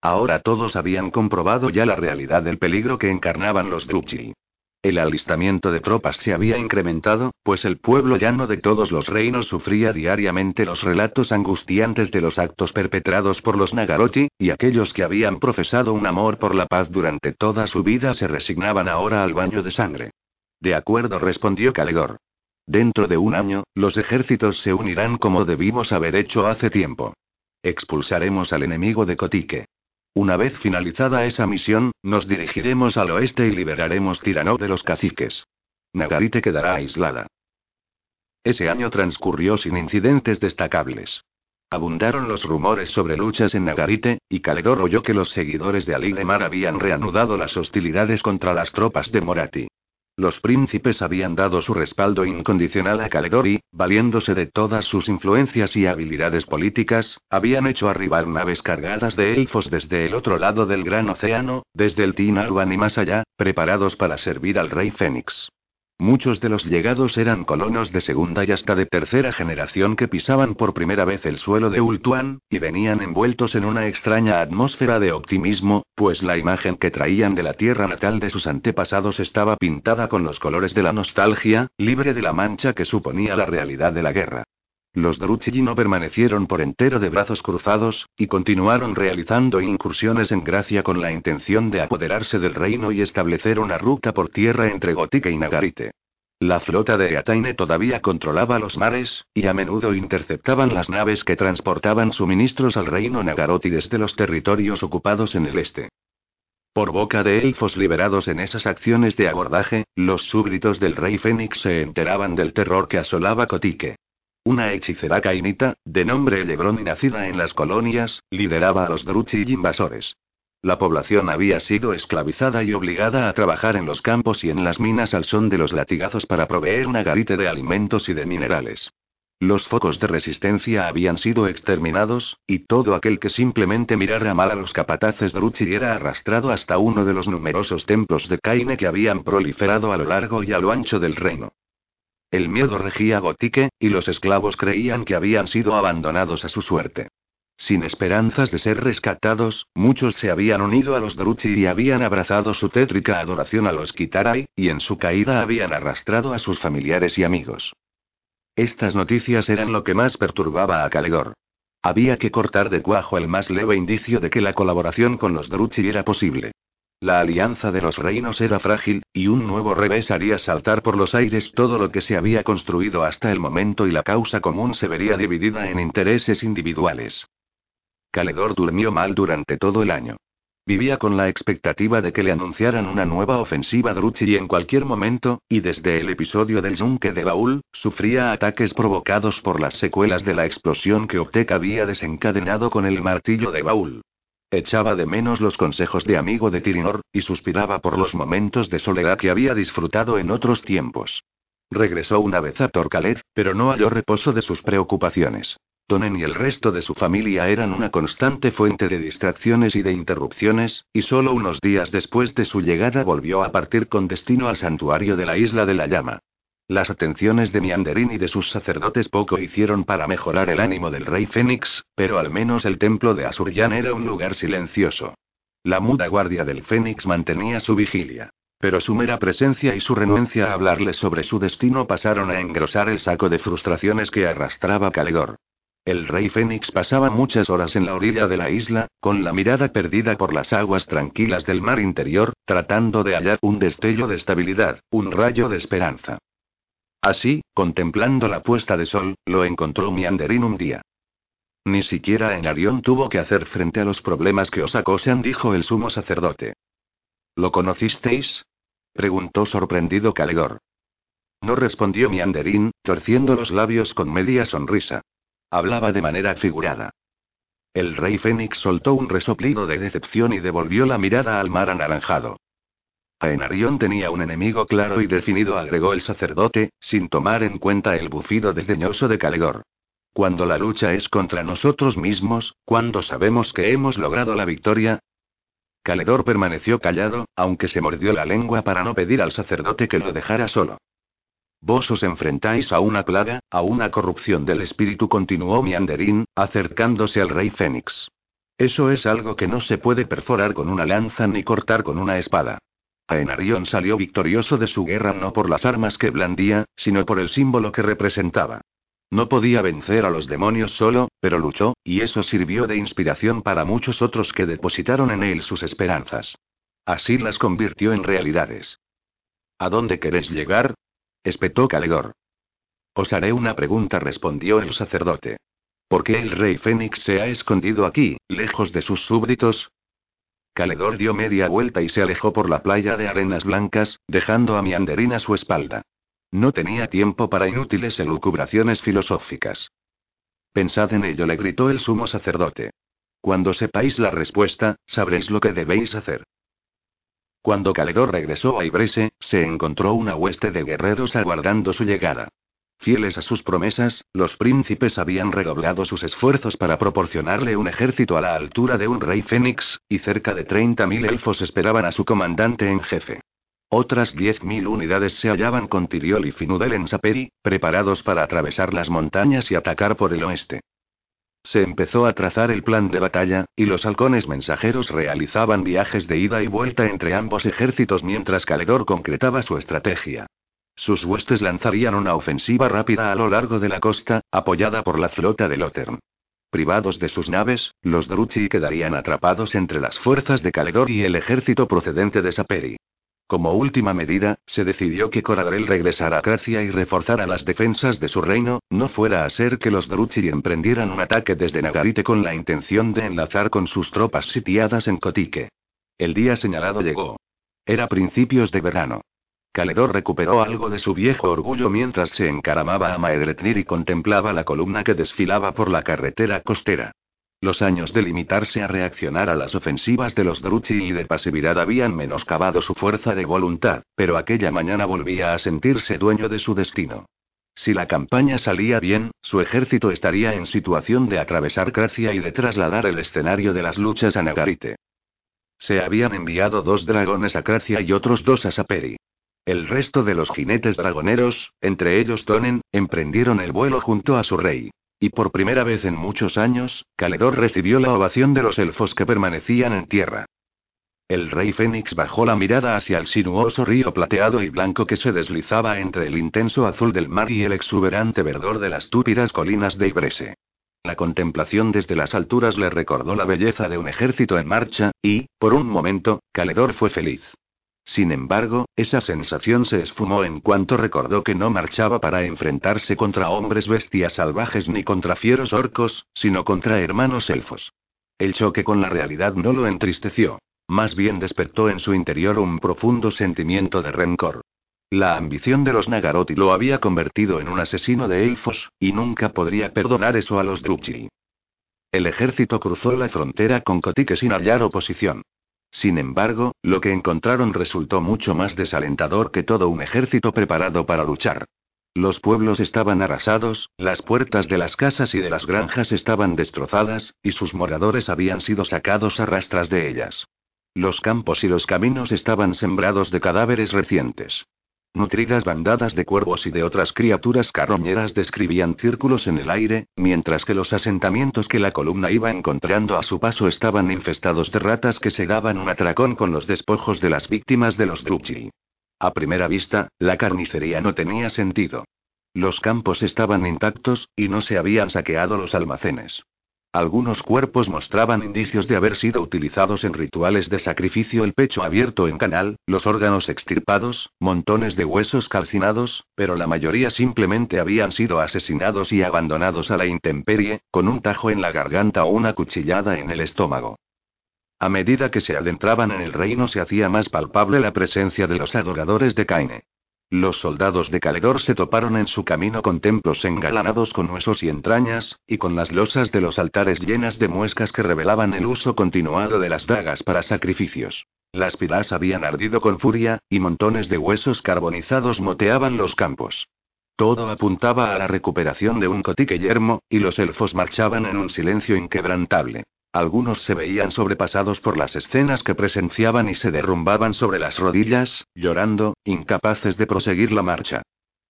Ahora todos habían comprobado ya la realidad del peligro que encarnaban los Druchi. El alistamiento de tropas se había incrementado, pues el pueblo llano de todos los reinos sufría diariamente los relatos angustiantes de los actos perpetrados por los Nagaroti, y aquellos que habían profesado un amor por la paz durante toda su vida se resignaban ahora al baño de sangre. De acuerdo, respondió Caledor. Dentro de un año, los ejércitos se unirán como debimos haber hecho hace tiempo. Expulsaremos al enemigo de Cotique. Una vez finalizada esa misión, nos dirigiremos al oeste y liberaremos Tirano de los caciques. Nagarite quedará aislada. Ese año transcurrió sin incidentes destacables. Abundaron los rumores sobre luchas en Nagarite, y Caledor oyó que los seguidores de Ali de Mar habían reanudado las hostilidades contra las tropas de Morati. Los príncipes habían dado su respaldo incondicional a Caledor y, valiéndose de todas sus influencias y habilidades políticas, habían hecho arribar naves cargadas de elfos desde el otro lado del gran océano, desde el Tinalban y más allá, preparados para servir al rey Fénix. Muchos de los llegados eran colonos de segunda y hasta de tercera generación que pisaban por primera vez el suelo de Ultuan, y venían envueltos en una extraña atmósfera de optimismo, pues la imagen que traían de la tierra natal de sus antepasados estaba pintada con los colores de la nostalgia, libre de la mancha que suponía la realidad de la guerra. Los Druchilli no permanecieron por entero de brazos cruzados, y continuaron realizando incursiones en Gracia con la intención de apoderarse del reino y establecer una ruta por tierra entre Gotique y Nagarite. La flota de Eataine todavía controlaba los mares, y a menudo interceptaban las naves que transportaban suministros al reino Nagaroti desde los territorios ocupados en el este. Por boca de elfos liberados en esas acciones de abordaje, los súbditos del rey Fénix se enteraban del terror que asolaba Cotique. Una hechicera cainita, de nombre Lebron y nacida en las colonias, lideraba a los Druchi invasores. La población había sido esclavizada y obligada a trabajar en los campos y en las minas al son de los latigazos para proveer una garite de alimentos y de minerales. Los focos de resistencia habían sido exterminados, y todo aquel que simplemente mirara mal a los capataces Druchi era arrastrado hasta uno de los numerosos templos de Kaine que habían proliferado a lo largo y a lo ancho del reino. El miedo regía Gotique, y los esclavos creían que habían sido abandonados a su suerte. Sin esperanzas de ser rescatados, muchos se habían unido a los Druchi y habían abrazado su tétrica adoración a los Kitarai, y en su caída habían arrastrado a sus familiares y amigos. Estas noticias eran lo que más perturbaba a Calegor. Había que cortar de cuajo el más leve indicio de que la colaboración con los Druchi era posible. La alianza de los reinos era frágil, y un nuevo revés haría saltar por los aires todo lo que se había construido hasta el momento y la causa común se vería dividida en intereses individuales. Caledor durmió mal durante todo el año. Vivía con la expectativa de que le anunciaran una nueva ofensiva Druchi en cualquier momento, y desde el episodio del yunque de Baúl, sufría ataques provocados por las secuelas de la explosión que Optek había desencadenado con el martillo de Baúl. Echaba de menos los consejos de amigo de Tirinor, y suspiraba por los momentos de soledad que había disfrutado en otros tiempos. Regresó una vez a Torcalet, pero no halló reposo de sus preocupaciones. Tonen y el resto de su familia eran una constante fuente de distracciones y de interrupciones, y solo unos días después de su llegada volvió a partir con destino al santuario de la isla de la llama. Las atenciones de Mianderín y de sus sacerdotes poco hicieron para mejorar el ánimo del rey Fénix, pero al menos el templo de Asuryan era un lugar silencioso. La muda guardia del Fénix mantenía su vigilia. Pero su mera presencia y su renuencia a hablarle sobre su destino pasaron a engrosar el saco de frustraciones que arrastraba Calegor. El rey Fénix pasaba muchas horas en la orilla de la isla, con la mirada perdida por las aguas tranquilas del mar interior, tratando de hallar un destello de estabilidad, un rayo de esperanza. Así, contemplando la puesta de sol, lo encontró Mianderín un día. Ni siquiera en Arión tuvo que hacer frente a los problemas que os acosan, dijo el sumo sacerdote. ¿Lo conocisteis? preguntó sorprendido Calegor. No respondió Mianderín, torciendo los labios con media sonrisa. Hablaba de manera figurada. El rey Fénix soltó un resoplido de decepción y devolvió la mirada al mar anaranjado. Aenarion tenía un enemigo claro y definido, agregó el sacerdote, sin tomar en cuenta el bufido desdeñoso de Calegor. Cuando la lucha es contra nosotros mismos, cuando sabemos que hemos logrado la victoria. Caledor permaneció callado, aunque se mordió la lengua para no pedir al sacerdote que lo dejara solo. Vos os enfrentáis a una plaga, a una corrupción del espíritu, continuó Mianderín, acercándose al rey Fénix. Eso es algo que no se puede perforar con una lanza ni cortar con una espada. Aenarion salió victorioso de su guerra no por las armas que blandía, sino por el símbolo que representaba. No podía vencer a los demonios solo, pero luchó, y eso sirvió de inspiración para muchos otros que depositaron en él sus esperanzas. Así las convirtió en realidades. ¿A dónde querés llegar? espetó Calegor. Os haré una pregunta, respondió el sacerdote. ¿Por qué el rey Fénix se ha escondido aquí, lejos de sus súbditos? Caledor dio media vuelta y se alejó por la playa de arenas blancas, dejando a Mianderín a su espalda. No tenía tiempo para inútiles elucubraciones filosóficas. Pensad en ello, le gritó el sumo sacerdote. Cuando sepáis la respuesta, sabréis lo que debéis hacer. Cuando Caledor regresó a Ibrese, se encontró una hueste de guerreros aguardando su llegada. Fieles a sus promesas, los príncipes habían redoblado sus esfuerzos para proporcionarle un ejército a la altura de un rey fénix, y cerca de 30.000 elfos esperaban a su comandante en jefe. Otras 10.000 unidades se hallaban con Tiriol y Finudel en Saperi, preparados para atravesar las montañas y atacar por el oeste. Se empezó a trazar el plan de batalla, y los halcones mensajeros realizaban viajes de ida y vuelta entre ambos ejércitos mientras Caledor concretaba su estrategia. Sus huestes lanzarían una ofensiva rápida a lo largo de la costa, apoyada por la flota de Lothern. Privados de sus naves, los Druchi quedarían atrapados entre las fuerzas de Caledor y el ejército procedente de Saperi. Como última medida, se decidió que Coradrel regresara a Gracia y reforzara las defensas de su reino, no fuera a ser que los Druchi emprendieran un ataque desde Nagarite con la intención de enlazar con sus tropas sitiadas en Kotique. El día señalado llegó. Era principios de verano. Caledor recuperó algo de su viejo orgullo mientras se encaramaba a Maedretnir y contemplaba la columna que desfilaba por la carretera costera. Los años de limitarse a reaccionar a las ofensivas de los Druchi y de pasividad habían menoscabado su fuerza de voluntad, pero aquella mañana volvía a sentirse dueño de su destino. Si la campaña salía bien, su ejército estaría en situación de atravesar Gracia y de trasladar el escenario de las luchas a Nagarite. Se habían enviado dos dragones a Gracia y otros dos a Saperi. El resto de los jinetes dragoneros, entre ellos Tonen, emprendieron el vuelo junto a su rey. Y por primera vez en muchos años, Caledor recibió la ovación de los elfos que permanecían en tierra. El rey Fénix bajó la mirada hacia el sinuoso río plateado y blanco que se deslizaba entre el intenso azul del mar y el exuberante verdor de las túpidas colinas de Ibrese. La contemplación desde las alturas le recordó la belleza de un ejército en marcha, y, por un momento, Caledor fue feliz. Sin embargo, esa sensación se esfumó en cuanto recordó que no marchaba para enfrentarse contra hombres bestias salvajes ni contra fieros orcos, sino contra hermanos elfos. El choque con la realidad no lo entristeció. Más bien despertó en su interior un profundo sentimiento de rencor. La ambición de los Nagaroti lo había convertido en un asesino de elfos, y nunca podría perdonar eso a los Druchi. El ejército cruzó la frontera con Kotique sin hallar oposición. Sin embargo, lo que encontraron resultó mucho más desalentador que todo un ejército preparado para luchar. Los pueblos estaban arrasados, las puertas de las casas y de las granjas estaban destrozadas, y sus moradores habían sido sacados a rastras de ellas. Los campos y los caminos estaban sembrados de cadáveres recientes. Nutridas bandadas de cuervos y de otras criaturas carroñeras describían círculos en el aire, mientras que los asentamientos que la columna iba encontrando a su paso estaban infestados de ratas que se daban un atracón con los despojos de las víctimas de los Druchi. A primera vista, la carnicería no tenía sentido. Los campos estaban intactos, y no se habían saqueado los almacenes. Algunos cuerpos mostraban indicios de haber sido utilizados en rituales de sacrificio, el pecho abierto en canal, los órganos extirpados, montones de huesos calcinados, pero la mayoría simplemente habían sido asesinados y abandonados a la intemperie, con un tajo en la garganta o una cuchillada en el estómago. A medida que se adentraban en el reino se hacía más palpable la presencia de los adoradores de Caine. Los soldados de Caledor se toparon en su camino con templos engalanados con huesos y entrañas, y con las losas de los altares llenas de muescas que revelaban el uso continuado de las dagas para sacrificios. Las pilas habían ardido con furia, y montones de huesos carbonizados moteaban los campos. Todo apuntaba a la recuperación de un cotique yermo, y los elfos marchaban en un silencio inquebrantable. Algunos se veían sobrepasados por las escenas que presenciaban y se derrumbaban sobre las rodillas, llorando, incapaces de proseguir la marcha.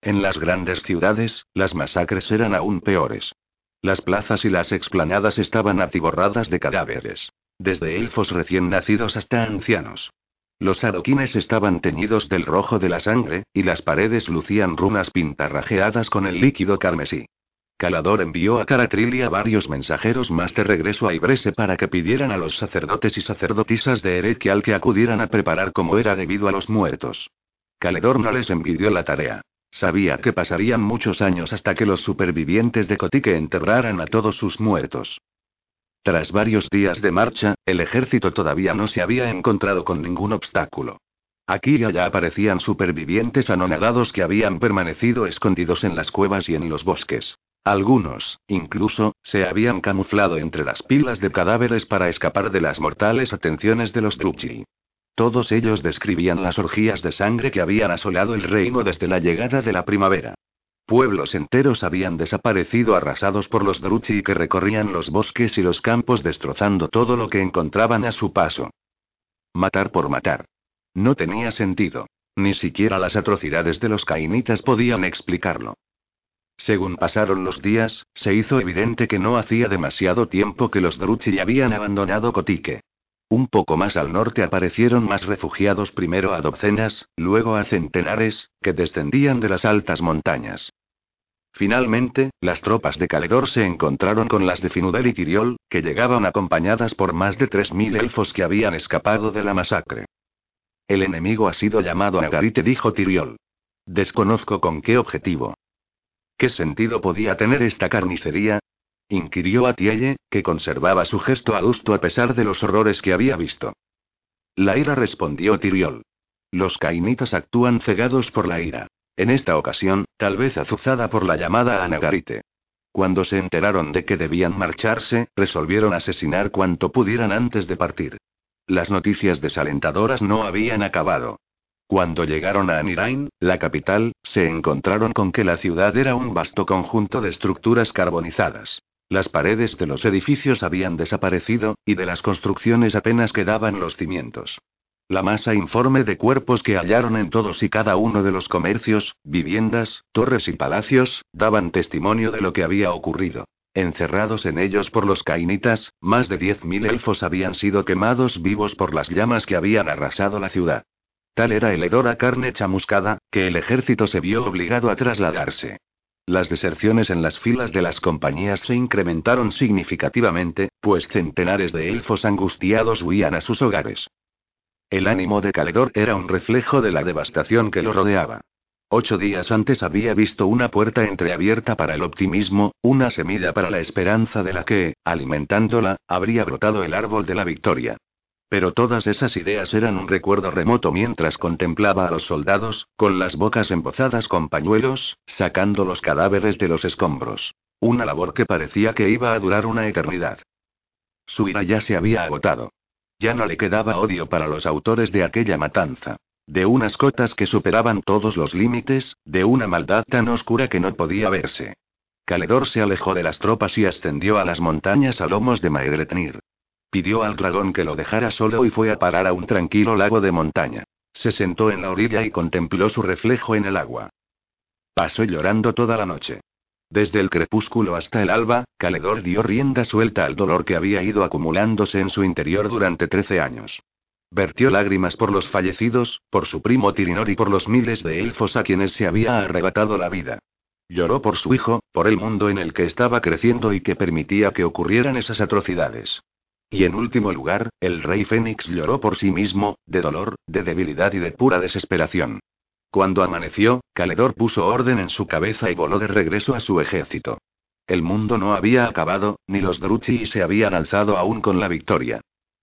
En las grandes ciudades, las masacres eran aún peores. Las plazas y las explanadas estaban atiborradas de cadáveres. Desde elfos recién nacidos hasta ancianos. Los adoquines estaban teñidos del rojo de la sangre, y las paredes lucían runas pintarrajeadas con el líquido carmesí. Calador envió a Caratrilia varios mensajeros más de regreso a Ibrese para que pidieran a los sacerdotes y sacerdotisas de Erequial que acudieran a preparar como era debido a los muertos. Caledor no les envidió la tarea. Sabía que pasarían muchos años hasta que los supervivientes de Cotique enterraran a todos sus muertos. Tras varios días de marcha, el ejército todavía no se había encontrado con ningún obstáculo. Aquí y allá aparecían supervivientes anonadados que habían permanecido escondidos en las cuevas y en los bosques. Algunos, incluso, se habían camuflado entre las pilas de cadáveres para escapar de las mortales atenciones de los Druchi. Todos ellos describían las orgías de sangre que habían asolado el reino desde la llegada de la primavera. Pueblos enteros habían desaparecido arrasados por los Druchi que recorrían los bosques y los campos destrozando todo lo que encontraban a su paso. Matar por matar. No tenía sentido. Ni siquiera las atrocidades de los cainitas podían explicarlo. Según pasaron los días, se hizo evidente que no hacía demasiado tiempo que los Druchi habían abandonado Kotique. Un poco más al norte aparecieron más refugiados, primero a docenas, luego a centenares, que descendían de las altas montañas. Finalmente, las tropas de Caledor se encontraron con las de Finudel y Tiriol, que llegaban acompañadas por más de 3.000 elfos que habían escapado de la masacre. El enemigo ha sido llamado a Garite, dijo Tiriol. Desconozco con qué objetivo. ¿Qué sentido podía tener esta carnicería? inquirió Atielle, que conservaba su gesto adusto a pesar de los horrores que había visto. La ira respondió Tiriol. Los cainitas actúan cegados por la ira. En esta ocasión, tal vez azuzada por la llamada a Nagarite. Cuando se enteraron de que debían marcharse, resolvieron asesinar cuanto pudieran antes de partir. Las noticias desalentadoras no habían acabado. Cuando llegaron a Anirain, la capital, se encontraron con que la ciudad era un vasto conjunto de estructuras carbonizadas. Las paredes de los edificios habían desaparecido, y de las construcciones apenas quedaban los cimientos. La masa informe de cuerpos que hallaron en todos y cada uno de los comercios, viviendas, torres y palacios, daban testimonio de lo que había ocurrido. Encerrados en ellos por los cainitas, más de 10.000 elfos habían sido quemados vivos por las llamas que habían arrasado la ciudad. Tal era el hedor a carne chamuscada, que el ejército se vio obligado a trasladarse. Las deserciones en las filas de las compañías se incrementaron significativamente, pues centenares de elfos angustiados huían a sus hogares. El ánimo de Caledor era un reflejo de la devastación que lo rodeaba. Ocho días antes había visto una puerta entreabierta para el optimismo, una semilla para la esperanza de la que, alimentándola, habría brotado el árbol de la victoria. Pero todas esas ideas eran un recuerdo remoto mientras contemplaba a los soldados, con las bocas embozadas con pañuelos, sacando los cadáveres de los escombros. Una labor que parecía que iba a durar una eternidad. Su ira ya se había agotado. Ya no le quedaba odio para los autores de aquella matanza. De unas cotas que superaban todos los límites, de una maldad tan oscura que no podía verse. Caledor se alejó de las tropas y ascendió a las montañas a lomos de Maegretnir. Pidió al dragón que lo dejara solo y fue a parar a un tranquilo lago de montaña. Se sentó en la orilla y contempló su reflejo en el agua. Pasó llorando toda la noche. Desde el crepúsculo hasta el alba, Caledor dio rienda suelta al dolor que había ido acumulándose en su interior durante trece años. Vertió lágrimas por los fallecidos, por su primo Tirinor y por los miles de elfos a quienes se había arrebatado la vida. Lloró por su hijo, por el mundo en el que estaba creciendo y que permitía que ocurrieran esas atrocidades. Y en último lugar, el rey Fénix lloró por sí mismo, de dolor, de debilidad y de pura desesperación. Cuando amaneció, Caledor puso orden en su cabeza y voló de regreso a su ejército. El mundo no había acabado, ni los Druchi se habían alzado aún con la victoria.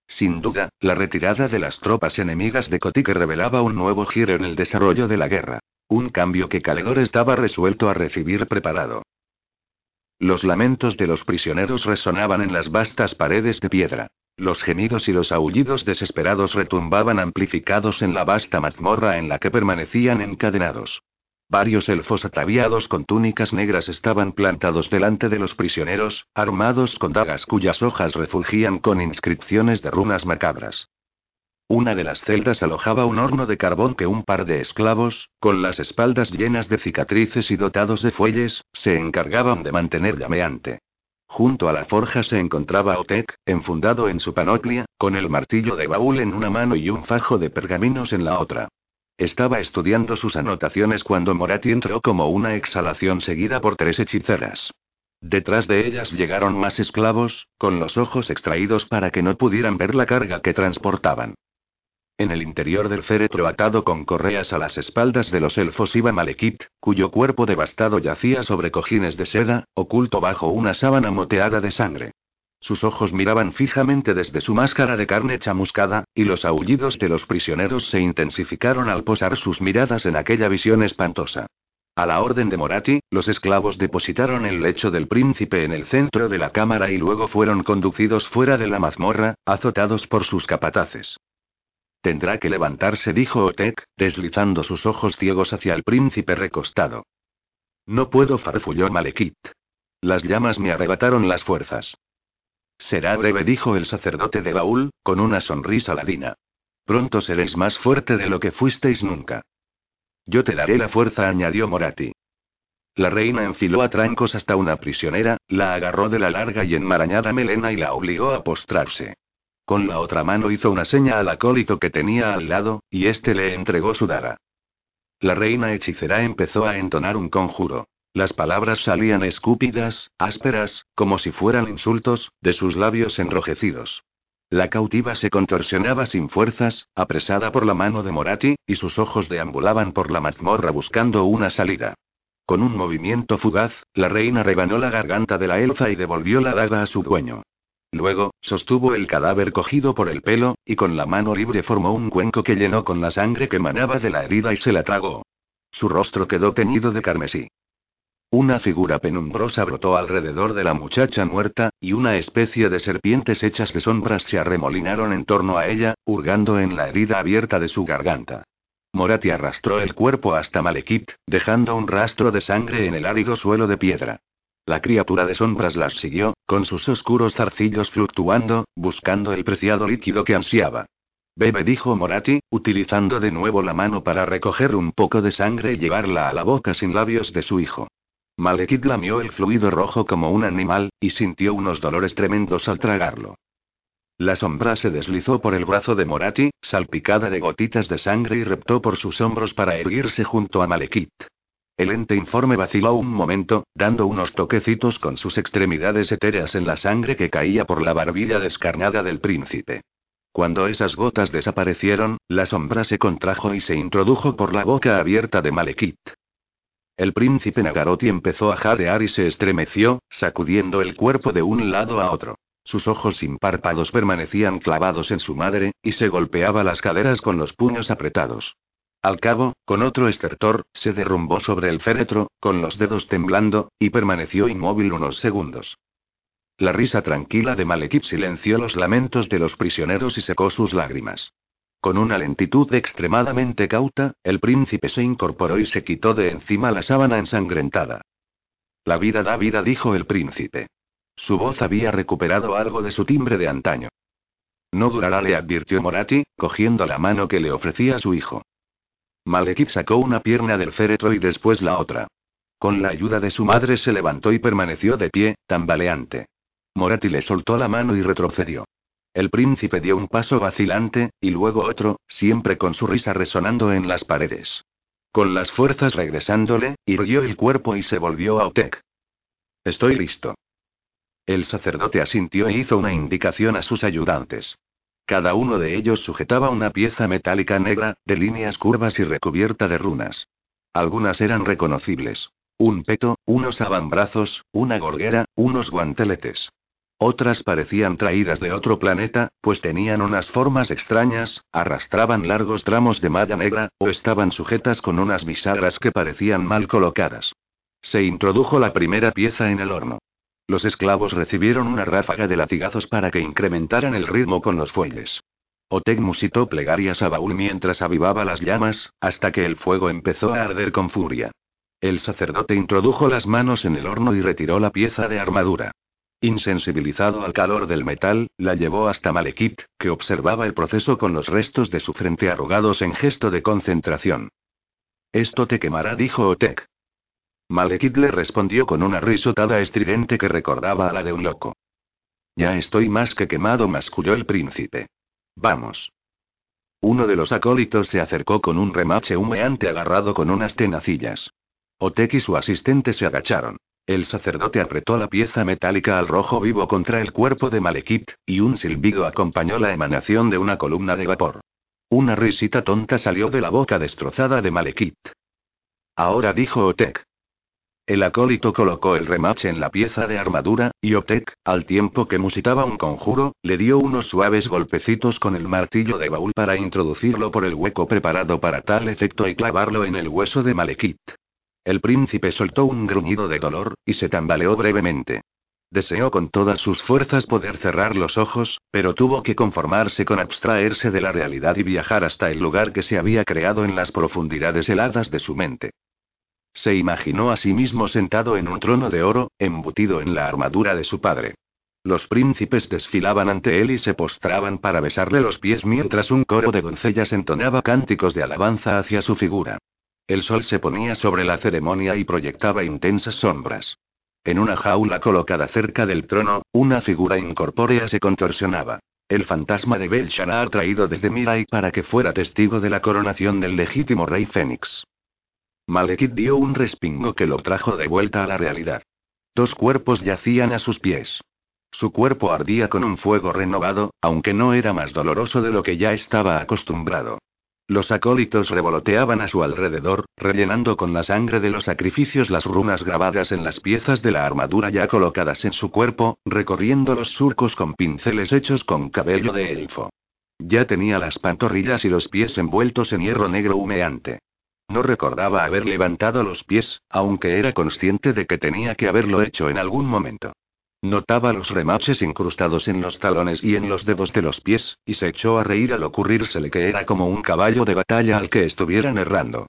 Sin duda, la retirada de las tropas enemigas de Kotik revelaba un nuevo giro en el desarrollo de la guerra. Un cambio que Caledor estaba resuelto a recibir preparado. Los lamentos de los prisioneros resonaban en las vastas paredes de piedra. Los gemidos y los aullidos desesperados retumbaban amplificados en la vasta mazmorra en la que permanecían encadenados. Varios elfos ataviados con túnicas negras estaban plantados delante de los prisioneros, armados con dagas cuyas hojas refulgían con inscripciones de runas macabras. Una de las celdas alojaba un horno de carbón que un par de esclavos, con las espaldas llenas de cicatrices y dotados de fuelles, se encargaban de mantener llameante. Junto a la forja se encontraba Otek, enfundado en su panoplia, con el martillo de baúl en una mano y un fajo de pergaminos en la otra. Estaba estudiando sus anotaciones cuando Morati entró como una exhalación seguida por tres hechiceras. Detrás de ellas llegaron más esclavos, con los ojos extraídos para que no pudieran ver la carga que transportaban. En el interior del féretro atado con correas a las espaldas de los elfos iba Malekith, cuyo cuerpo devastado yacía sobre cojines de seda, oculto bajo una sábana moteada de sangre. Sus ojos miraban fijamente desde su máscara de carne chamuscada, y los aullidos de los prisioneros se intensificaron al posar sus miradas en aquella visión espantosa. A la orden de Morati, los esclavos depositaron el lecho del príncipe en el centro de la cámara y luego fueron conducidos fuera de la mazmorra, azotados por sus capataces. Tendrá que levantarse, dijo Otek, deslizando sus ojos ciegos hacia el príncipe recostado. No puedo, farfulló Malekith. Las llamas me arrebataron las fuerzas. Será breve, dijo el sacerdote de Baúl, con una sonrisa ladina. Pronto seréis más fuerte de lo que fuisteis nunca. Yo te daré la fuerza, añadió Morati. La reina enfiló a trancos hasta una prisionera, la agarró de la larga y enmarañada melena y la obligó a postrarse. Con la otra mano hizo una seña al acólito que tenía al lado, y éste le entregó su daga. La reina hechicera empezó a entonar un conjuro. Las palabras salían escúpidas, ásperas, como si fueran insultos, de sus labios enrojecidos. La cautiva se contorsionaba sin fuerzas, apresada por la mano de Morati, y sus ojos deambulaban por la mazmorra buscando una salida. Con un movimiento fugaz, la reina rebanó la garganta de la elfa y devolvió la daga a su dueño. Luego, sostuvo el cadáver cogido por el pelo, y con la mano libre formó un cuenco que llenó con la sangre que manaba de la herida y se la tragó. Su rostro quedó teñido de carmesí. Una figura penumbrosa brotó alrededor de la muchacha muerta, y una especie de serpientes hechas de sombras se arremolinaron en torno a ella, hurgando en la herida abierta de su garganta. Morati arrastró el cuerpo hasta Malekith, dejando un rastro de sangre en el árido suelo de piedra. La criatura de sombras las siguió, con sus oscuros zarcillos fluctuando, buscando el preciado líquido que ansiaba. Bebe, dijo Morati, utilizando de nuevo la mano para recoger un poco de sangre y llevarla a la boca sin labios de su hijo. Malekith lamió el fluido rojo como un animal, y sintió unos dolores tremendos al tragarlo. La sombra se deslizó por el brazo de Morati, salpicada de gotitas de sangre y reptó por sus hombros para erguirse junto a Malekith. El ente informe vaciló un momento, dando unos toquecitos con sus extremidades etéreas en la sangre que caía por la barbilla descarnada del príncipe. Cuando esas gotas desaparecieron, la sombra se contrajo y se introdujo por la boca abierta de Malekith. El príncipe Nagaroti empezó a jadear y se estremeció, sacudiendo el cuerpo de un lado a otro. Sus ojos sin párpados permanecían clavados en su madre, y se golpeaba las caderas con los puños apretados. Al cabo, con otro estertor, se derrumbó sobre el féretro, con los dedos temblando, y permaneció inmóvil unos segundos. La risa tranquila de Malekith silenció los lamentos de los prisioneros y secó sus lágrimas. Con una lentitud extremadamente cauta, el príncipe se incorporó y se quitó de encima la sábana ensangrentada. La vida da vida, dijo el príncipe. Su voz había recuperado algo de su timbre de antaño. No durará, le advirtió Morati, cogiendo la mano que le ofrecía su hijo. Malekith sacó una pierna del féretro y después la otra. Con la ayuda de su madre se levantó y permaneció de pie, tambaleante. Morati le soltó la mano y retrocedió. El príncipe dio un paso vacilante, y luego otro, siempre con su risa resonando en las paredes. Con las fuerzas regresándole, irguió el cuerpo y se volvió a Otek. Estoy listo. El sacerdote asintió e hizo una indicación a sus ayudantes. Cada uno de ellos sujetaba una pieza metálica negra, de líneas curvas y recubierta de runas. Algunas eran reconocibles. Un peto, unos avambrazos, una gorguera, unos guanteletes. Otras parecían traídas de otro planeta, pues tenían unas formas extrañas, arrastraban largos tramos de malla negra, o estaban sujetas con unas bisagras que parecían mal colocadas. Se introdujo la primera pieza en el horno. Los esclavos recibieron una ráfaga de latigazos para que incrementaran el ritmo con los fuelles. Oteg musitó plegarias a Baúl mientras avivaba las llamas, hasta que el fuego empezó a arder con furia. El sacerdote introdujo las manos en el horno y retiró la pieza de armadura. Insensibilizado al calor del metal, la llevó hasta Malekith, que observaba el proceso con los restos de su frente arrugados en gesto de concentración. Esto te quemará, dijo Otek. Malekith le respondió con una risotada estridente que recordaba a la de un loco. Ya estoy más que quemado, masculló el príncipe. Vamos. Uno de los acólitos se acercó con un remache humeante agarrado con unas tenacillas. Otek y su asistente se agacharon. El sacerdote apretó la pieza metálica al rojo vivo contra el cuerpo de Malekith, y un silbido acompañó la emanación de una columna de vapor. Una risita tonta salió de la boca destrozada de Malekith. Ahora dijo Otek. El acólito colocó el remache en la pieza de armadura, y Otek, al tiempo que musitaba un conjuro, le dio unos suaves golpecitos con el martillo de baúl para introducirlo por el hueco preparado para tal efecto y clavarlo en el hueso de Malekith. El príncipe soltó un gruñido de dolor, y se tambaleó brevemente. Deseó con todas sus fuerzas poder cerrar los ojos, pero tuvo que conformarse con abstraerse de la realidad y viajar hasta el lugar que se había creado en las profundidades heladas de su mente. Se imaginó a sí mismo sentado en un trono de oro, embutido en la armadura de su padre. Los príncipes desfilaban ante él y se postraban para besarle los pies mientras un coro de doncellas entonaba cánticos de alabanza hacia su figura. El sol se ponía sobre la ceremonia y proyectaba intensas sombras. En una jaula colocada cerca del trono, una figura incorpórea se contorsionaba. El fantasma de Belshazzar traído desde Mirai para que fuera testigo de la coronación del legítimo rey Fénix. Malekith dio un respingo que lo trajo de vuelta a la realidad. Dos cuerpos yacían a sus pies. Su cuerpo ardía con un fuego renovado, aunque no era más doloroso de lo que ya estaba acostumbrado. Los acólitos revoloteaban a su alrededor, rellenando con la sangre de los sacrificios las runas grabadas en las piezas de la armadura ya colocadas en su cuerpo, recorriendo los surcos con pinceles hechos con cabello de elfo. Ya tenía las pantorrillas y los pies envueltos en hierro negro humeante. No recordaba haber levantado los pies, aunque era consciente de que tenía que haberlo hecho en algún momento. Notaba los remaches incrustados en los talones y en los dedos de los pies, y se echó a reír al ocurrírsele que era como un caballo de batalla al que estuvieran errando.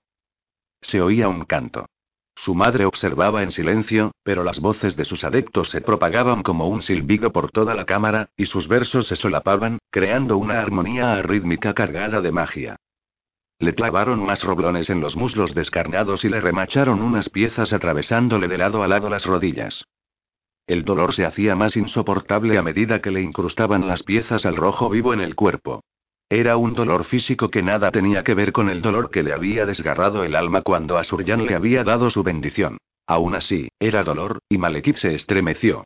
Se oía un canto. Su madre observaba en silencio, pero las voces de sus adeptos se propagaban como un silbido por toda la cámara, y sus versos se solapaban, creando una armonía arrítmica cargada de magia. Le clavaron más roblones en los muslos descarnados y le remacharon unas piezas atravesándole de lado a lado las rodillas. El dolor se hacía más insoportable a medida que le incrustaban las piezas al rojo vivo en el cuerpo. Era un dolor físico que nada tenía que ver con el dolor que le había desgarrado el alma cuando Asuryan le había dado su bendición. Aún así, era dolor, y Malekith se estremeció.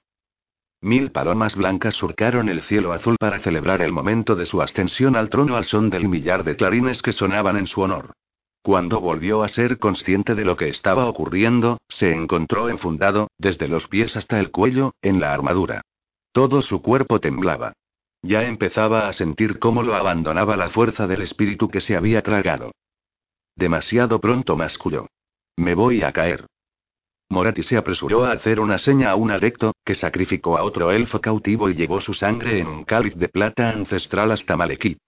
Mil palomas blancas surcaron el cielo azul para celebrar el momento de su ascensión al trono al son del millar de clarines que sonaban en su honor. Cuando volvió a ser consciente de lo que estaba ocurriendo, se encontró enfundado, desde los pies hasta el cuello, en la armadura. Todo su cuerpo temblaba. Ya empezaba a sentir cómo lo abandonaba la fuerza del espíritu que se había tragado. Demasiado pronto masculló. Me voy a caer. Morati se apresuró a hacer una seña a un adecto, que sacrificó a otro elfo cautivo y llevó su sangre en un cáliz de plata ancestral hasta Malekith.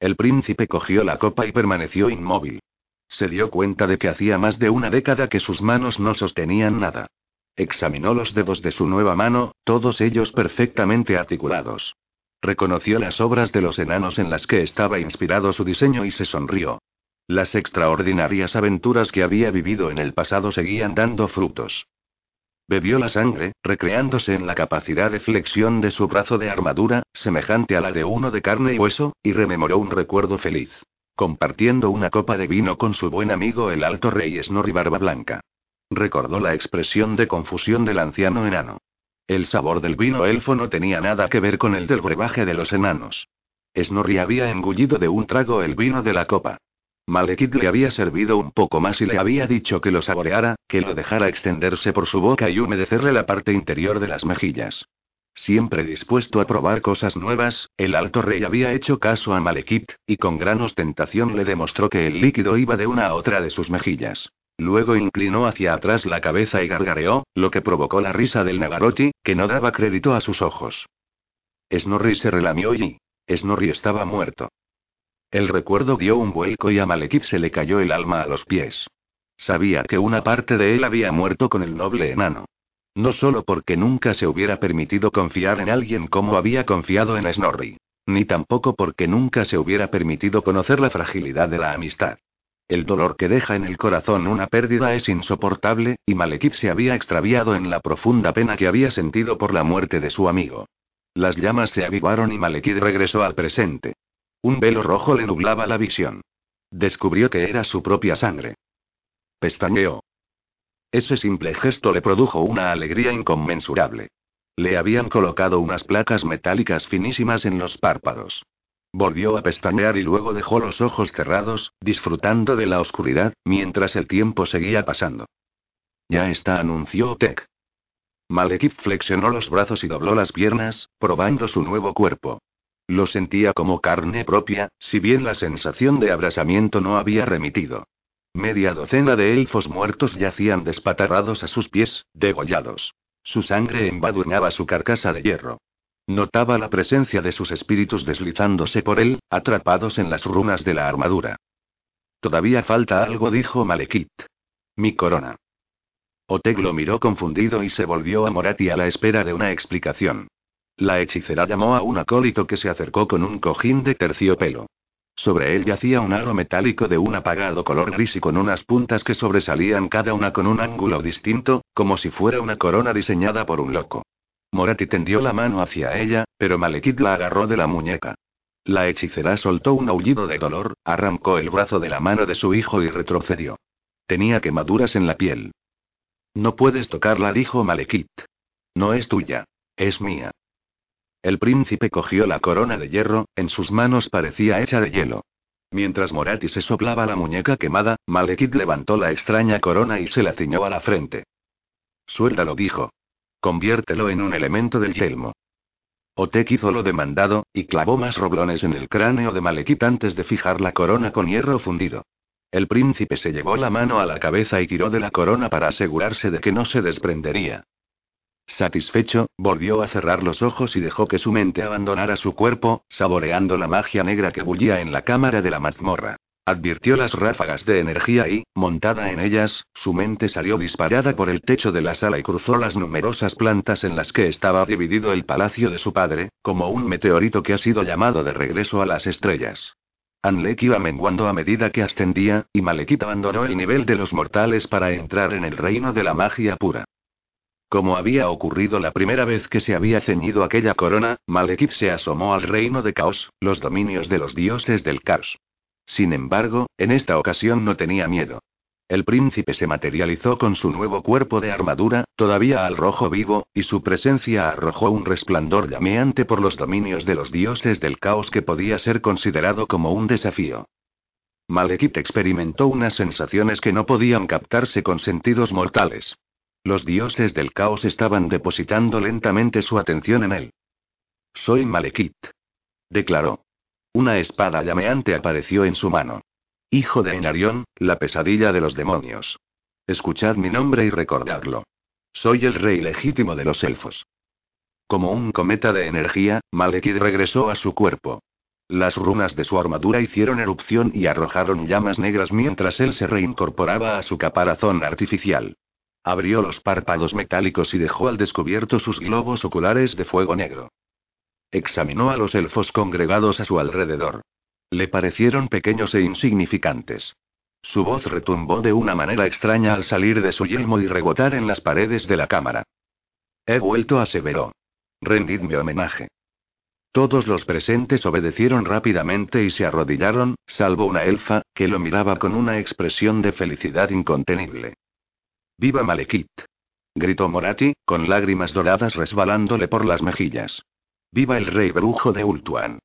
El príncipe cogió la copa y permaneció inmóvil. Se dio cuenta de que hacía más de una década que sus manos no sostenían nada. Examinó los dedos de su nueva mano, todos ellos perfectamente articulados. Reconoció las obras de los enanos en las que estaba inspirado su diseño y se sonrió. Las extraordinarias aventuras que había vivido en el pasado seguían dando frutos. Bebió la sangre, recreándose en la capacidad de flexión de su brazo de armadura, semejante a la de uno de carne y hueso, y rememoró un recuerdo feliz compartiendo una copa de vino con su buen amigo el alto rey Snorri Barba Blanca. Recordó la expresión de confusión del anciano enano. El sabor del vino elfo no tenía nada que ver con el del brebaje de los enanos. Snorri había engullido de un trago el vino de la copa. Malekith le había servido un poco más y le había dicho que lo saboreara, que lo dejara extenderse por su boca y humedecerle la parte interior de las mejillas. Siempre dispuesto a probar cosas nuevas, el alto rey había hecho caso a Malekith, y con gran ostentación le demostró que el líquido iba de una a otra de sus mejillas. Luego inclinó hacia atrás la cabeza y gargareó, lo que provocó la risa del Nagaroti, que no daba crédito a sus ojos. Snorri se relamió y... Snorri estaba muerto. El recuerdo dio un vuelco y a Malekith se le cayó el alma a los pies. Sabía que una parte de él había muerto con el noble enano. No solo porque nunca se hubiera permitido confiar en alguien como había confiado en Snorri. Ni tampoco porque nunca se hubiera permitido conocer la fragilidad de la amistad. El dolor que deja en el corazón una pérdida es insoportable, y Malekith se había extraviado en la profunda pena que había sentido por la muerte de su amigo. Las llamas se avivaron y Malekith regresó al presente. Un velo rojo le nublaba la visión. Descubrió que era su propia sangre. Pestañeó. Ese simple gesto le produjo una alegría inconmensurable. Le habían colocado unas placas metálicas finísimas en los párpados. Volvió a pestañear y luego dejó los ojos cerrados, disfrutando de la oscuridad, mientras el tiempo seguía pasando. Ya está, anunció Tech. Malekith flexionó los brazos y dobló las piernas, probando su nuevo cuerpo. Lo sentía como carne propia, si bien la sensación de abrasamiento no había remitido. Media docena de elfos muertos yacían despatarrados a sus pies, degollados. Su sangre embadurnaba su carcasa de hierro. Notaba la presencia de sus espíritus deslizándose por él, atrapados en las runas de la armadura. Todavía falta algo, dijo Malekith. Mi corona. Oteg lo miró confundido y se volvió a Morati a la espera de una explicación. La hechicera llamó a un acólito que se acercó con un cojín de terciopelo. Sobre él yacía un aro metálico de un apagado color gris y con unas puntas que sobresalían cada una con un ángulo distinto, como si fuera una corona diseñada por un loco. Morati tendió la mano hacia ella, pero Malekith la agarró de la muñeca. La hechicera soltó un aullido de dolor, arrancó el brazo de la mano de su hijo y retrocedió. Tenía quemaduras en la piel. No puedes tocarla, dijo Malekith. No es tuya. Es mía. El príncipe cogió la corona de hierro, en sus manos parecía hecha de hielo. Mientras Morati se soplaba la muñeca quemada, Malekith levantó la extraña corona y se la ciñó a la frente. Suéltalo, dijo. Conviértelo en un elemento del yelmo. Otek hizo lo demandado, y clavó más roblones en el cráneo de Malekith antes de fijar la corona con hierro fundido. El príncipe se llevó la mano a la cabeza y tiró de la corona para asegurarse de que no se desprendería. Satisfecho, volvió a cerrar los ojos y dejó que su mente abandonara su cuerpo, saboreando la magia negra que bullía en la cámara de la mazmorra. Advirtió las ráfagas de energía y, montada en ellas, su mente salió disparada por el techo de la sala y cruzó las numerosas plantas en las que estaba dividido el palacio de su padre, como un meteorito que ha sido llamado de regreso a las estrellas. Anlek iba menguando a medida que ascendía, y Malekith abandonó el nivel de los mortales para entrar en el reino de la magia pura. Como había ocurrido la primera vez que se había ceñido aquella corona, Malekith se asomó al reino de Caos, los dominios de los dioses del caos. Sin embargo, en esta ocasión no tenía miedo. El príncipe se materializó con su nuevo cuerpo de armadura, todavía al rojo vivo, y su presencia arrojó un resplandor llameante por los dominios de los dioses del caos que podía ser considerado como un desafío. Malekith experimentó unas sensaciones que no podían captarse con sentidos mortales. Los dioses del caos estaban depositando lentamente su atención en él. Soy Malekith. Declaró. Una espada llameante apareció en su mano. Hijo de Enarión, la pesadilla de los demonios. Escuchad mi nombre y recordadlo. Soy el rey legítimo de los elfos. Como un cometa de energía, Malekith regresó a su cuerpo. Las runas de su armadura hicieron erupción y arrojaron llamas negras mientras él se reincorporaba a su caparazón artificial. Abrió los párpados metálicos y dejó al descubierto sus globos oculares de fuego negro. Examinó a los elfos congregados a su alrededor. Le parecieron pequeños e insignificantes. Su voz retumbó de una manera extraña al salir de su yelmo y rebotar en las paredes de la cámara. He vuelto, aseveró. Rendidme homenaje. Todos los presentes obedecieron rápidamente y se arrodillaron, salvo una elfa, que lo miraba con una expresión de felicidad incontenible. ¡Viva Malekith! gritó Morati, con lágrimas doradas resbalándole por las mejillas. ¡Viva el rey brujo de Ultuan!